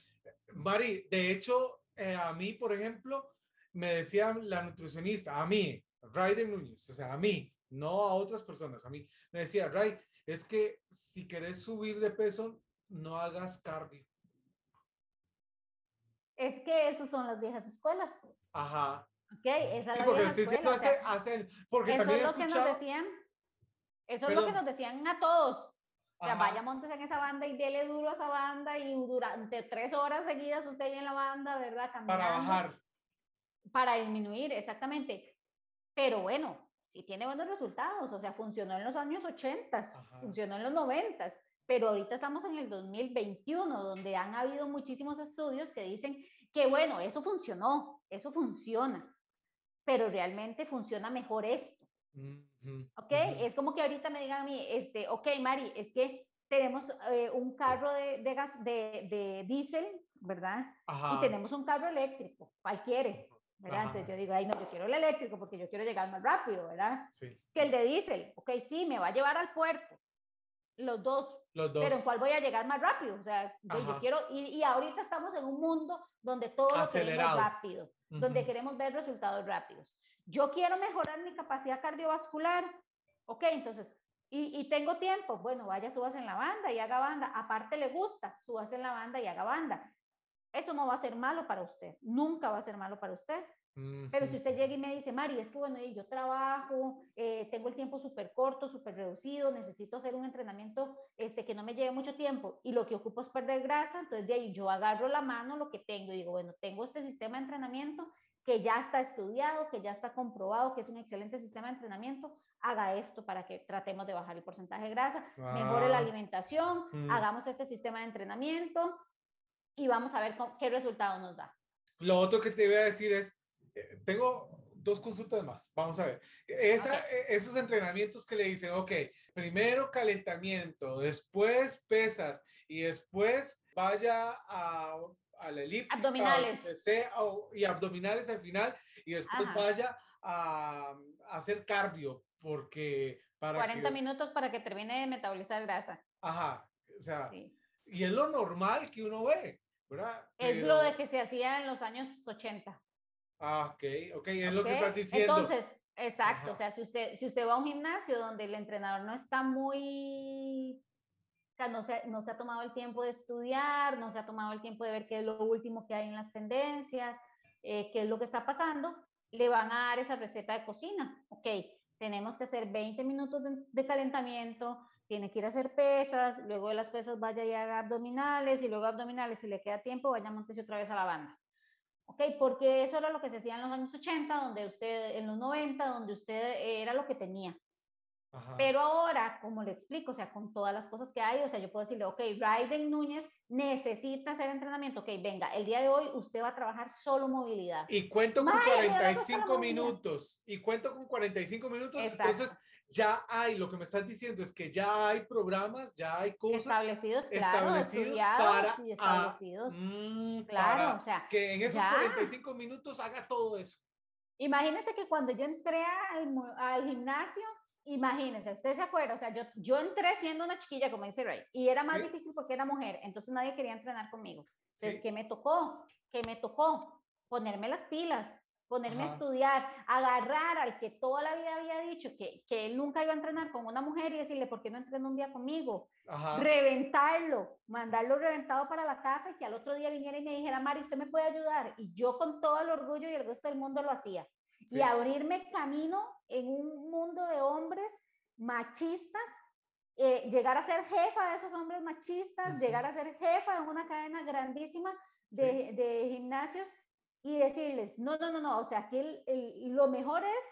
Mari, de hecho, eh, a mí, por ejemplo, me decía la nutricionista, a mí, Raiden Núñez, o sea, a mí, no a otras personas, a mí, me decía, Ray, es que si querés subir de peso, no hagas cardio.
Es que esos son las viejas escuelas.
Ajá.
Ok, esa
sí,
es la
porque estoy
escuela. o sea,
hace, porque
eso
también
es lo que nos decían. Eso es lo que
Perdón.
nos decían a todos. O sea, vaya, montes en esa banda y dele duro a esa banda y durante tres horas seguidas usted ahí en la banda, ¿verdad? Caminando.
para bajar.
Para disminuir, exactamente. Pero bueno, sí tiene buenos resultados. O sea, funcionó en los años 80,
Ajá.
funcionó en los 90, pero ahorita estamos en el 2021, donde han habido muchísimos estudios que dicen que, bueno, eso funcionó, eso funciona, pero realmente funciona mejor esto. ¿ok? Es como que ahorita me digan a mí, este, ok, Mari, es que tenemos eh, un carro de, de gas, de, de diésel, ¿verdad?
Ajá.
Y tenemos un carro eléctrico, ¿cuál quiere? ¿verdad?
Ajá.
Entonces yo digo, ay, no, yo quiero el eléctrico porque yo quiero llegar más rápido, ¿verdad?
Sí,
Que el de diésel, ok, sí, me va a llevar al puerto, los dos,
los dos.
pero ¿en cuál voy a llegar más rápido? O sea, yo, yo quiero, y, y ahorita estamos en un mundo donde todo lo queremos rápido donde
Ujú.
queremos ver resultados rápidos. Yo quiero mejorar mi capacidad cardiovascular. Ok, entonces, y, y tengo tiempo. Bueno, vaya, subas en la banda y haga banda. Aparte le gusta, subas en la banda y haga banda. Eso no va a ser malo para usted. Nunca va a ser malo para usted. Pero si usted llega y me dice, Mari, es que bueno, yo trabajo, eh, tengo el tiempo súper corto, súper reducido, necesito hacer un entrenamiento este, que no me lleve mucho tiempo y lo que ocupo es perder grasa, entonces de ahí yo agarro la mano lo que tengo y digo, bueno, tengo este sistema de entrenamiento que ya está estudiado, que ya está comprobado, que es un excelente sistema de entrenamiento, haga esto para que tratemos de bajar el porcentaje de grasa, mejore la alimentación,
Mm.
hagamos este sistema de entrenamiento y vamos a ver con- qué resultado nos da.
Lo otro que te iba a decir es, tengo dos consultas más. Vamos a ver. Esa, eh, Esos entrenamientos que le dicen, ok, primero calentamiento, después pesas y después vaya a, a la elíptica.
Abdominales.
y abdominales al final y después
Ajá.
vaya a, a hacer cardio porque para
40
que,
minutos para que termine de metabolizar grasa.
ajá, o sea,
Sí.
y es lo normal que uno ve, ¿verdad?
Es lo de que se hacía en los años 80.
Ah, ok, ok, es lo que estás diciendo.
Entonces, exacto,
Ajá.
o sea, si usted, si usted va a un gimnasio donde el entrenador no está muy, o sea, no se, no se ha tomado el tiempo de estudiar, no se ha tomado el tiempo de ver qué es lo último que hay en las tendencias, eh, qué es lo que está pasando, le van a dar esa receta de cocina. Ok, tenemos que hacer 20 minutos de, de calentamiento, tiene que ir a hacer pesas, luego de las pesas vaya y haga abdominales, y luego abdominales, si le queda tiempo, vaya montese otra vez a la banda. ¿Ok? Porque eso era lo que se hacía en los años 80, donde usted, en los 90, donde usted era lo que tenía.
Ajá.
Pero ahora, como le explico, o sea, con todas las cosas que hay, o sea, yo puedo decirle, ok, Raiden Núñez necesita hacer entrenamiento, ok, venga, el día de hoy usted va a trabajar solo movilidad.
Y cuento con
Vaya, me va a costar la
45
movilidad.
minutos. Y cuento con 45 minutos.
Exacto.
Entonces, ya hay, lo que me estás diciendo es que ya hay programas, ya hay cosas.
Establecidos, claro,
establecidos
estudiados
para,
y establecidos.
mm,
claro,
para
o sea,
que en esos
ya.
45 minutos haga todo eso.
Imagínese que cuando yo entré al, al gimnasio, imagínese, usted se acuerda, o sea, yo, yo entré siendo una chiquilla, como dice Ray, y era más
Sí.
difícil porque era mujer, entonces nadie quería entrenar conmigo. Entonces,
Sí.
¿qué me tocó? ¿Qué me tocó? Ponerme las pilas, ponerme a
Ajá.
estudiar, agarrar al que toda la vida había dicho que, que él nunca iba a entrenar con una mujer y decirle, ¿por qué no entrena un día conmigo?
Ajá.
reventarlo, mandarlo reventado para la casa y que al otro día viniera y me dijera, Mari, usted me puede ayudar. Y yo con todo el orgullo y el resto del mundo lo hacía.
Sí.
Y abrirme camino en un mundo de hombres machistas, eh, llegar a ser jefa de esos hombres machistas,
Ujú.
llegar a ser jefa de una cadena grandísima de, de gimnasios y decirles, no, no, no, no, o sea, aquí el- el- lo mejor es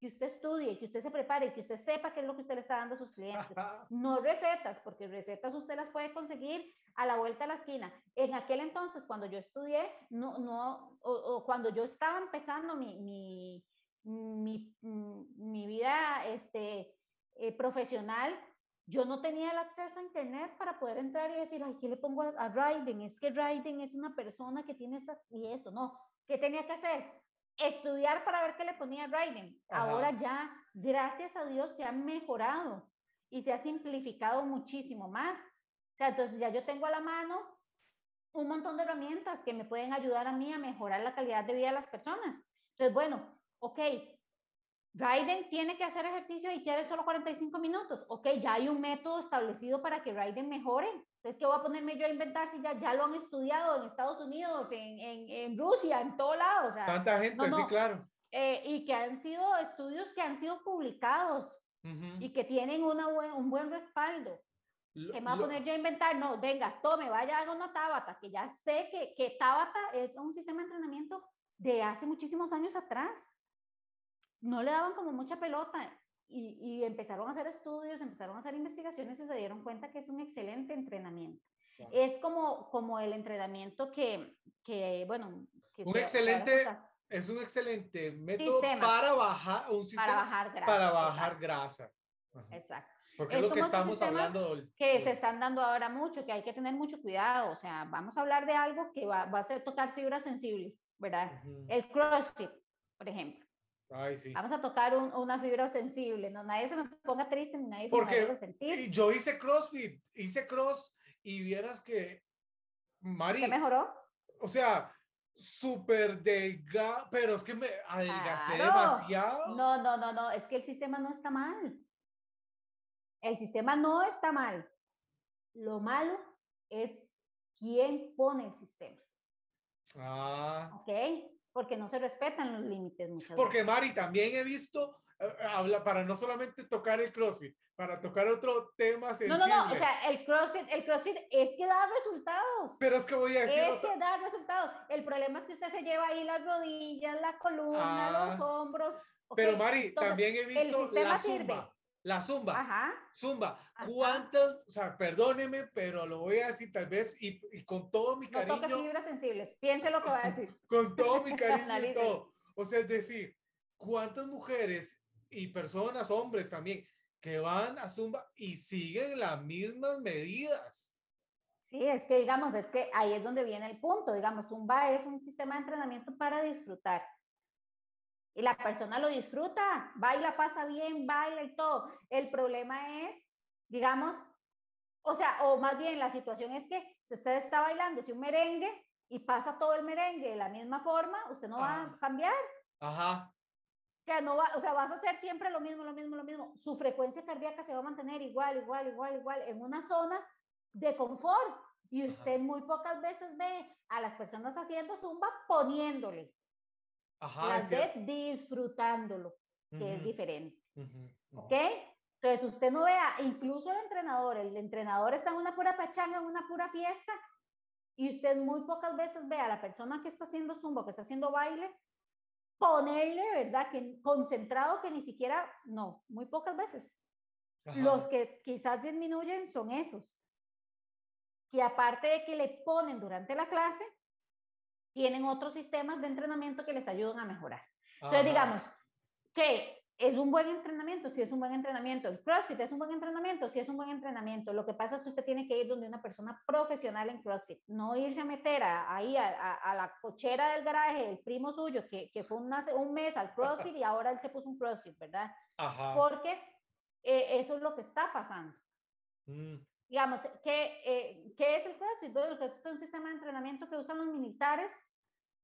que usted estudie, que usted se prepare, que usted sepa qué es lo que usted le está dando a sus clientes.
Ajá.
No recetas, porque recetas usted las puede conseguir a la vuelta a la esquina. En aquel entonces, cuando yo estudié, no, no, o, o cuando yo estaba empezando mi, mi, mi, mm, mi vida este, eh, profesional, yo no tenía el acceso a internet para poder entrar y decir, ay, ¿qué le pongo a, a Raiden? Es que Raiden es una persona que tiene esta y eso. No, ¿qué tenía que hacer? Estudiar para ver qué le ponía.
Ajá.
Ahora ya, gracias a Dios, se ha mejorado y se ha simplificado muchísimo más. O sea, entonces ya yo tengo a la mano un montón de herramientas que me pueden ayudar a mí a mejorar la calidad de vida de las personas. Entonces, bueno, ok, Raiden tiene que hacer ejercicio y quiere solo 45 minutos. Ok, ya hay un método establecido para que Raiden mejore. Entonces, ¿qué voy a ponerme yo a inventar si ya, ya lo han estudiado en Estados Unidos, en, en, en Rusia, en todo lado? O sea,
Tanta gente, sí, claro.
Eh, y que han sido estudios que han sido publicados y que tienen una un buen respaldo. ¿Qué me va a poner yo a inventar? No, venga, tome, vaya, haga una Tabata, que ya sé que, que Tabata es un sistema de entrenamiento de hace muchísimos años atrás no le daban como mucha pelota y, y, empezaron a hacer estudios, empezaron a hacer investigaciones y se dieron cuenta que es un excelente entrenamiento. Es como, como el entrenamiento que, que bueno...
un excelente... Es un excelente método para bajar un sistema,
para bajar grasa.
Para bajar grasa.
Exacto.
Porque es, lo que estamos hablando.
Que se están dando ahora mucho, que hay que tener mucho cuidado. O sea, vamos a hablar de algo que va, va a ser tocar fibras sensibles, ¿verdad? El CrossFit, por ejemplo. Vamos a tocar una fibra sensible, no nadie se me ponga triste ni nadie
Porque
se me sentir.
Yo hice CrossFit, hice cross y vieras que Mari.
¿Se mejoró?
O sea, súper delgado, pero es que me adelgacé demasiado.
No, no, no, no, es que el sistema no está mal. El sistema no está mal. Lo malo es quién pone el sistema.
Ah.
¿Ok? Porque no se respetan los límites muchas
Porque Mari, también he visto, eh, habla para no solamente tocar el CrossFit, para tocar otro tema sensible.
No, no, no, o sea, el CrossFit, el CrossFit es que da resultados.
Pero es que voy a decir...
Es que da resultados. El problema es que usted se lleva ahí las rodillas, la columna, los ah. hombros.
Pero Mari, también he visto la zumba. La zumba.
Ajá.
Zumba. ¿Cuántas? O sea, perdóneme, pero lo voy a decir tal vez y, y con todo mi cariño.
No fibras sensibles. Piense lo que va a decir.
con todo mi cariño y todo. O sea, es decir, ¿cuántas mujeres y personas, hombres también, que van a Zumba y siguen las mismas medidas?
Sí, es que digamos, es que ahí es donde viene el punto. Digamos, Zumba es un sistema de entrenamiento para disfrutar y la persona lo disfruta, baila, pasa bien, baila y todo. El problema es, digamos, o sea, o más bien la situación es que si usted está bailando si un merengue y pasa todo el merengue de la misma forma, usted no va a cambiar.
Ajá.
Que no va, o sea, vas a hacer siempre lo mismo, lo mismo, lo mismo. Su frecuencia cardíaca se va a mantener igual, igual, igual, igual, en una zona de confort. Y usted muy pocas veces ve a las personas haciendo zumba poniéndole Ajá, la disfrutándolo, que es diferente. ¿Ok? Entonces, usted no vea, incluso el entrenador, el entrenador está en una pura pachanga, en una pura fiesta, y usted muy pocas veces ve a la persona que está haciendo zumba, que está haciendo baile, ponerle, ¿verdad? Que concentrado que ni siquiera, no, muy pocas veces. Los que quizás disminuyen son esos, que aparte de que le ponen durante la clase, tienen otros sistemas de entrenamiento que les ayudan a mejorar. Entonces, digamos que es un buen entrenamiento, si es un buen entrenamiento. El CrossFit es un buen entrenamiento, si es un buen entrenamiento. Lo que pasa es que usted tiene que ir donde una persona profesional en CrossFit, no irse a meter ahí a, la cochera del garaje del primo suyo que, que fue un mes al CrossFit y ahora él se puso un CrossFit, ¿verdad? Porque eh, eso es lo que está pasando. Mm. Digamos, ¿qué, eh, ¿qué es el CrossFit? el CrossFit es un sistema de entrenamiento que usan los militares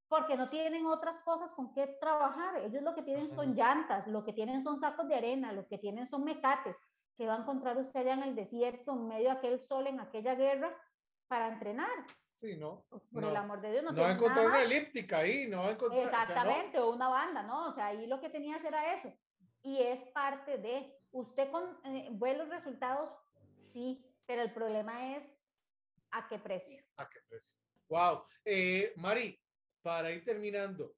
porque no tienen otras cosas con qué trabajar. Ellos lo que tienen son llantas, lo que tienen son sacos de arena, lo que tienen son mecates que va a encontrar usted allá en el desierto, en medio de aquel sol, en aquella guerra, para entrenar.
Sí, no.
Por el amor de Dios, no,
no va a encontrar una elíptica ahí, no va a encontrar.
Exactamente, o, una banda, ¿no? O sea, ahí lo que tenías era eso. Y es parte de, usted con eh, buenos resultados, sí, pero el problema es a qué precio.
A qué precio. Wow. Eh, Mari, para ir terminando,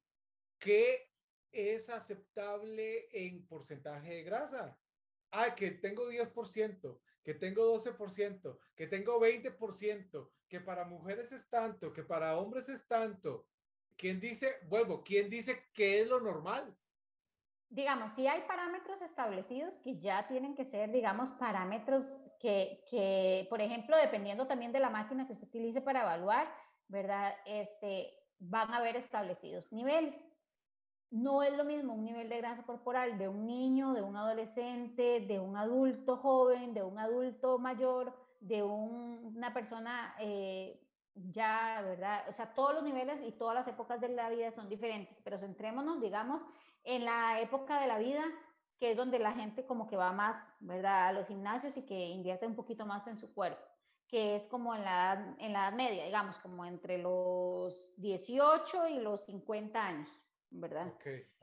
¿qué es aceptable en porcentaje de grasa? Ah, que tengo 10%, que tengo 12%, que tengo 20%, que para mujeres es tanto, que para hombres es tanto. ¿Quién dice, vuelvo, quién dice que es lo normal?
Digamos, si hay parámetros establecidos que ya tienen que ser, digamos, parámetros que, que, por ejemplo, dependiendo también de la máquina que usted utilice para evaluar, ¿verdad? Este, van a haber establecidos niveles. no es lo mismo un nivel de grasa corporal de un niño, de un adolescente, de un adulto joven, de un adulto mayor, de una persona eh, ya, ¿verdad? O sea, todos los niveles y todas las épocas de la vida son diferentes, pero centrémonos, digamos, en la época de la vida que es donde la gente como que va más, ¿verdad? A los gimnasios y que invierte un poquito más en su cuerpo, que es como en la, en la edad media, digamos, como entre los 18 y los 50 años. ¿verdad?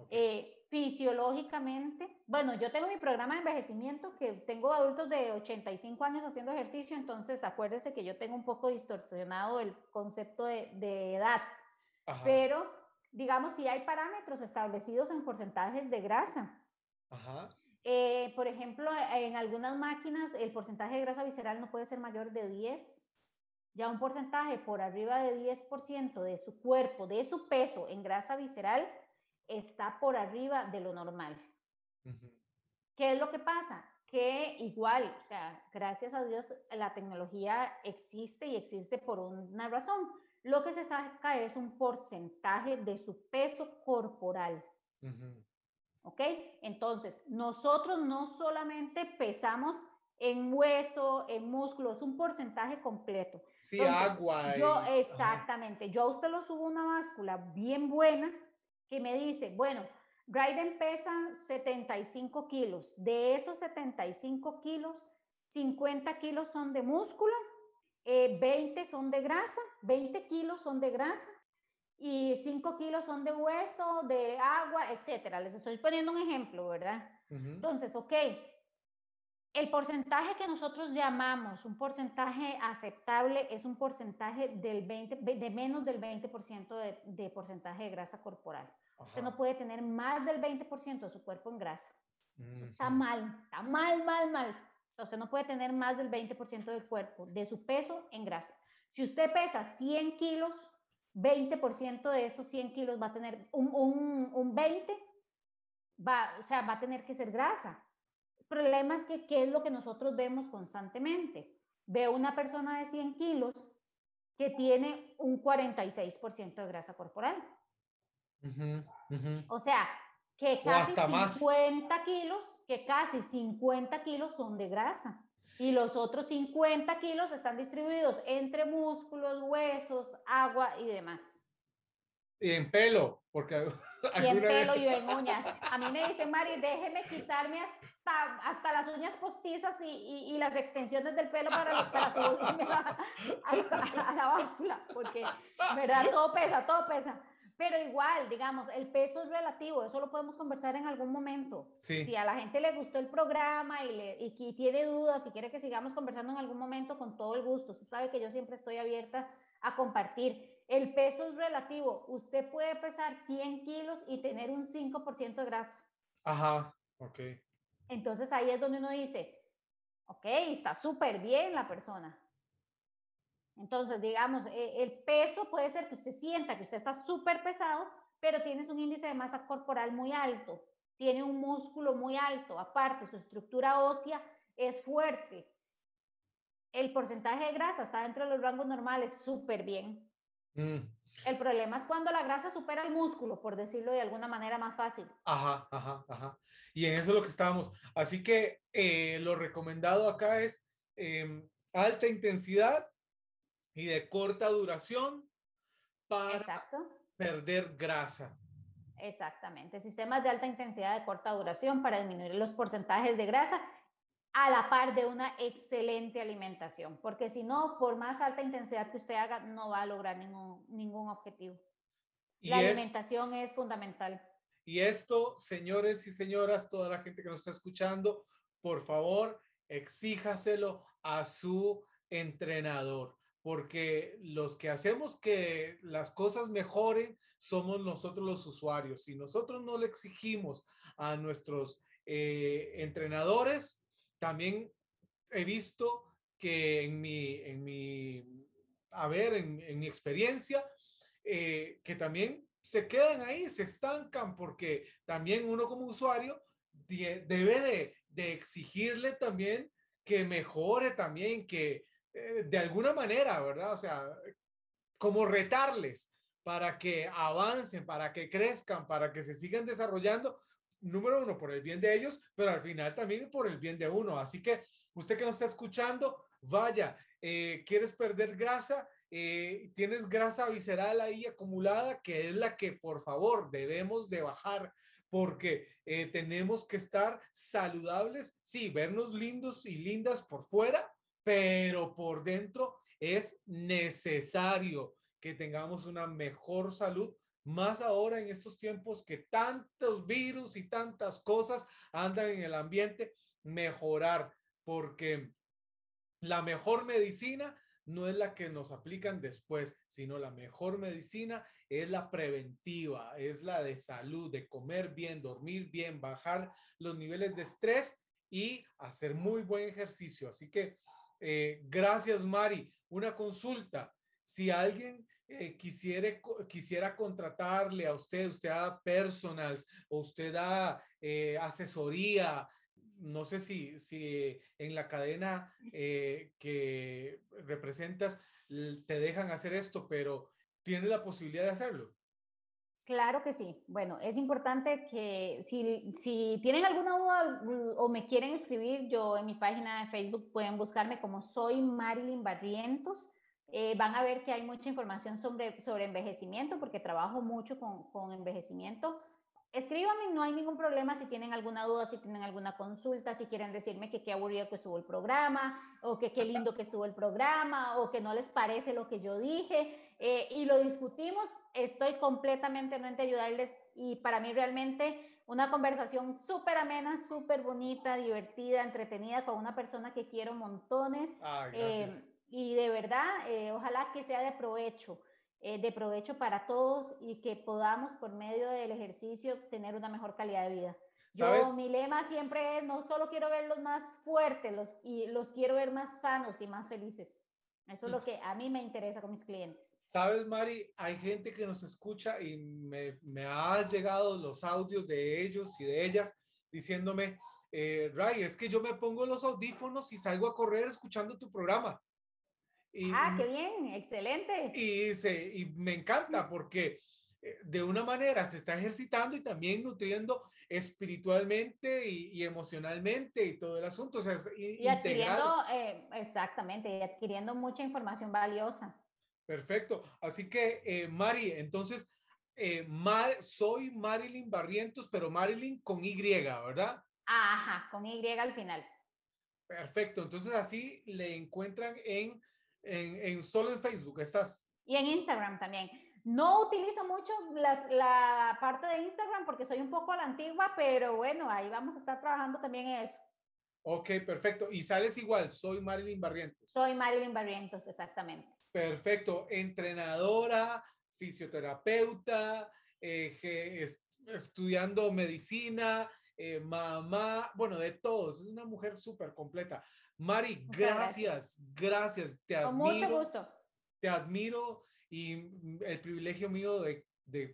Eh, fisiológicamente, bueno, yo tengo mi programa de envejecimiento que tengo adultos de 85 años haciendo ejercicio, entonces acuérdese que yo tengo un poco distorsionado el concepto de, de edad, pero digamos, si hay parámetros establecidos en porcentajes de grasa. Ajá. Eh, por ejemplo, en algunas máquinas el porcentaje de grasa visceral no puede ser mayor de 10. Ya un porcentaje por arriba de 10% de su cuerpo, de su peso en grasa visceral, está por arriba de lo normal. ¿Qué es lo que pasa? Que igual, o sea, gracias a Dios, la tecnología existe y existe por una razón. Lo que se saca es un porcentaje de su peso corporal. ¿Ok? Entonces, nosotros no solamente pesamos en hueso, en músculo, es un porcentaje completo.
Sí, agua.
Yo, exactamente, yo a usted lo subo una báscula bien buena que me dice, bueno, Raiden pesa 75 kilos. De esos 75 kilos, 50 kilos son de músculo, 20 eh, son de grasa, 20 kilos son de grasa y 5 kilos son de hueso, de agua, etcétera. Les estoy poniendo un ejemplo, ¿verdad? Entonces, ok, el porcentaje que nosotros llamamos un porcentaje aceptable es un porcentaje del 20, de menos del 20% de, de, porcentaje de grasa corporal. Usted no puede tener más del 20% de su cuerpo en grasa. Eso está mal, está mal, mal, mal. Usted no puede tener más del 20% del cuerpo, de su peso en grasa. Si usted pesa 100 kilos, 20% de esos 100 kilos va a tener un, un, un 20, va, o sea, va a tener que ser grasa problema es que, ¿qué es lo que nosotros vemos constantemente? Veo una persona de 100 kilos que tiene un 46% de grasa corporal. O sea, que casi 50 kilos, que casi 50 kilos son de grasa. Y los otros 50 kilos están distribuidos entre músculos, huesos, agua y demás.
Y en pelo, porque...
Y en pelo y en uñas. A mí me dicen, Mari, déjeme quitarme hasta, hasta las uñas postizas y, y, las extensiones del pelo para, para subirme a, a, la báscula, porque, ¿verdad? Todo pesa, todo pesa. Pero igual, digamos, el peso es relativo, eso lo podemos conversar en algún momento. Sí. Si a la gente le gustó el programa y, le, y, tiene dudas, si quiere que sigamos conversando en algún momento, con todo el gusto. Usted sabe que yo siempre estoy abierta a compartir. El peso es relativo. Usted puede pesar 100 kilos y tener un 5% de grasa.
Ajá, ok.
Entonces ahí es donde uno dice, ok, está súper bien la persona. Entonces, digamos, e, el peso puede ser que usted sienta que usted está súper pesado, pero tienes un índice de masa corporal muy alto, tiene un músculo muy alto, aparte su estructura ósea es fuerte. El porcentaje de grasa está dentro de los rangos normales, súper bien. Mm. El problema es cuando la grasa supera el músculo, por decirlo de alguna manera más fácil.
Ajá, ajá, ajá. Y en eso es lo que estábamos. Así que eh, lo recomendado acá es em, alta intensidad y de corta duración para perder grasa.
Exactamente. Sistemas de alta intensidad de corta duración para disminuir los porcentajes de grasa a la par de una excelente alimentación, porque si no, por más alta intensidad que usted haga, no va a lograr ningún, ningún objetivo. la alimentación es fundamental.
Y esto, señores y señoras, toda la gente que nos está escuchando, por favor, exíjaselo a su entrenador, porque los que hacemos que las cosas mejoren somos nosotros los usuarios. Si nosotros no le exigimos a nuestros eh, entrenadores, también he visto que en mi, en mi a ver, en, mi experiencia, eh, que también se quedan ahí, se estancan, porque también uno como usuario debe de, de, exigirle también que mejore también, que eh, de alguna manera, ¿verdad? O sea, como retarles para que avancen, para que crezcan, para que se sigan desarrollando, número uno, por el bien de ellos, pero al final también por el bien de uno. Así que usted que nos está escuchando, vaya, eh, ¿quieres perder grasa? Eh, tienes grasa visceral ahí acumulada, que es la que por favor debemos de bajar porque eh, tenemos que estar saludables, sí, vernos lindos y lindas por fuera, pero por dentro es necesario que tengamos una mejor salud, más ahora en estos tiempos que tantos virus y tantas cosas andan en el ambiente, mejorar, porque la mejor medicina no es la que nos aplican después, sino la mejor medicina es la preventiva, es la de salud, de comer bien, dormir bien, bajar los niveles de estrés y hacer muy buen ejercicio. Así que eh, gracias, Mari. Una consulta. Si alguien eh, quisiera, contratarle a usted, usted da personals o usted da eh, asesoría, no sé si, si en la cadena que representas te dejan hacer esto, pero ¿tienes la posibilidad de hacerlo?
Claro que sí. Bueno, es importante que si, tienen alguna duda o me quieren escribir, yo en mi página de Facebook pueden buscarme como soy Marilyn Barrientos. Eh, van a ver que hay mucha información sobre, sobre envejecimiento porque trabajo mucho con, con envejecimiento escríbanme, no hay ningún problema si tienen alguna duda, si tienen alguna consulta, si quieren decirme que qué aburrido que estuvo el programa, o que qué lindo que estuvo el programa, o que no les parece lo que yo dije, eh, y lo discutimos. Estoy completamente en ayudarles y para mí realmente una conversación súper amena, súper bonita, divertida, entretenida con una persona que quiero montones.
Ah, eh,
y de verdad, eh, ojalá que sea de provecho. Eh, de provecho para todos y que podamos por medio del ejercicio tener una mejor calidad de vida. Yo, mi lema siempre es, no solo quiero verlos más fuertes, los, y los quiero ver más sanos y más felices. Eso es lo que a mí me interesa con mis clientes.
Sabes, Mari, hay gente que nos escucha y me, me han llegado los audios de ellos y de ellas diciéndome, eh, Ray, es que yo me pongo los audífonos y salgo a correr escuchando tu programa.
Y, ah, qué bien, excelente.
Y, se, y me encanta porque de una manera se está ejercitando y también nutriendo espiritualmente y, emocionalmente y todo el asunto. O sea,
y adquiriendo, eh, exactamente, y adquiriendo mucha información valiosa.
Perfecto. Así que, eh, Mari, entonces, Mar, soy Marilyn Barrientos, pero Marilyn con Y, ¿verdad?
Ajá, con Y al final.
Perfecto. Entonces, así le encuentran en en, solo en Facebook estás.
Y en Instagram también. No utilizo mucho las, la parte de Instagram porque soy un poco a la antigua, pero bueno, ahí vamos a estar trabajando también en eso.
Ok, perfecto. Y sales igual, soy Marilyn Barrientos.
Soy Marilyn Barrientos, exactamente.
Perfecto. Entrenadora, fisioterapeuta, eh, estudiando medicina, eh, mamá, bueno, de todos. Es una mujer súper completa. Mari, gracias, gracias, Te admiro.
mucho gusto.
Te admiro y el privilegio mío de,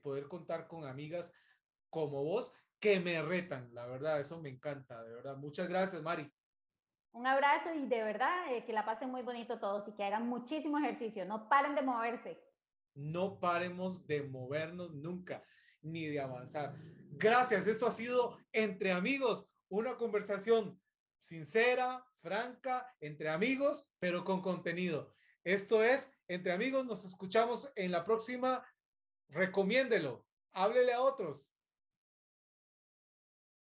poder contar con amigas como vos que me retan, la verdad, eso me encanta, de verdad. Muchas gracias, Mari.
Un abrazo y de verdad eh, que la pasen muy bonito todos y que hagan muchísimo ejercicio. No paren de moverse.
No paremos de movernos nunca, ni de avanzar. Gracias, esto ha sido Entre Amigos, una conversación sincera, franca, entre amigos, pero con contenido. Esto es, entre amigos, nos escuchamos en la próxima. Recomiéndelo, háblele a otros.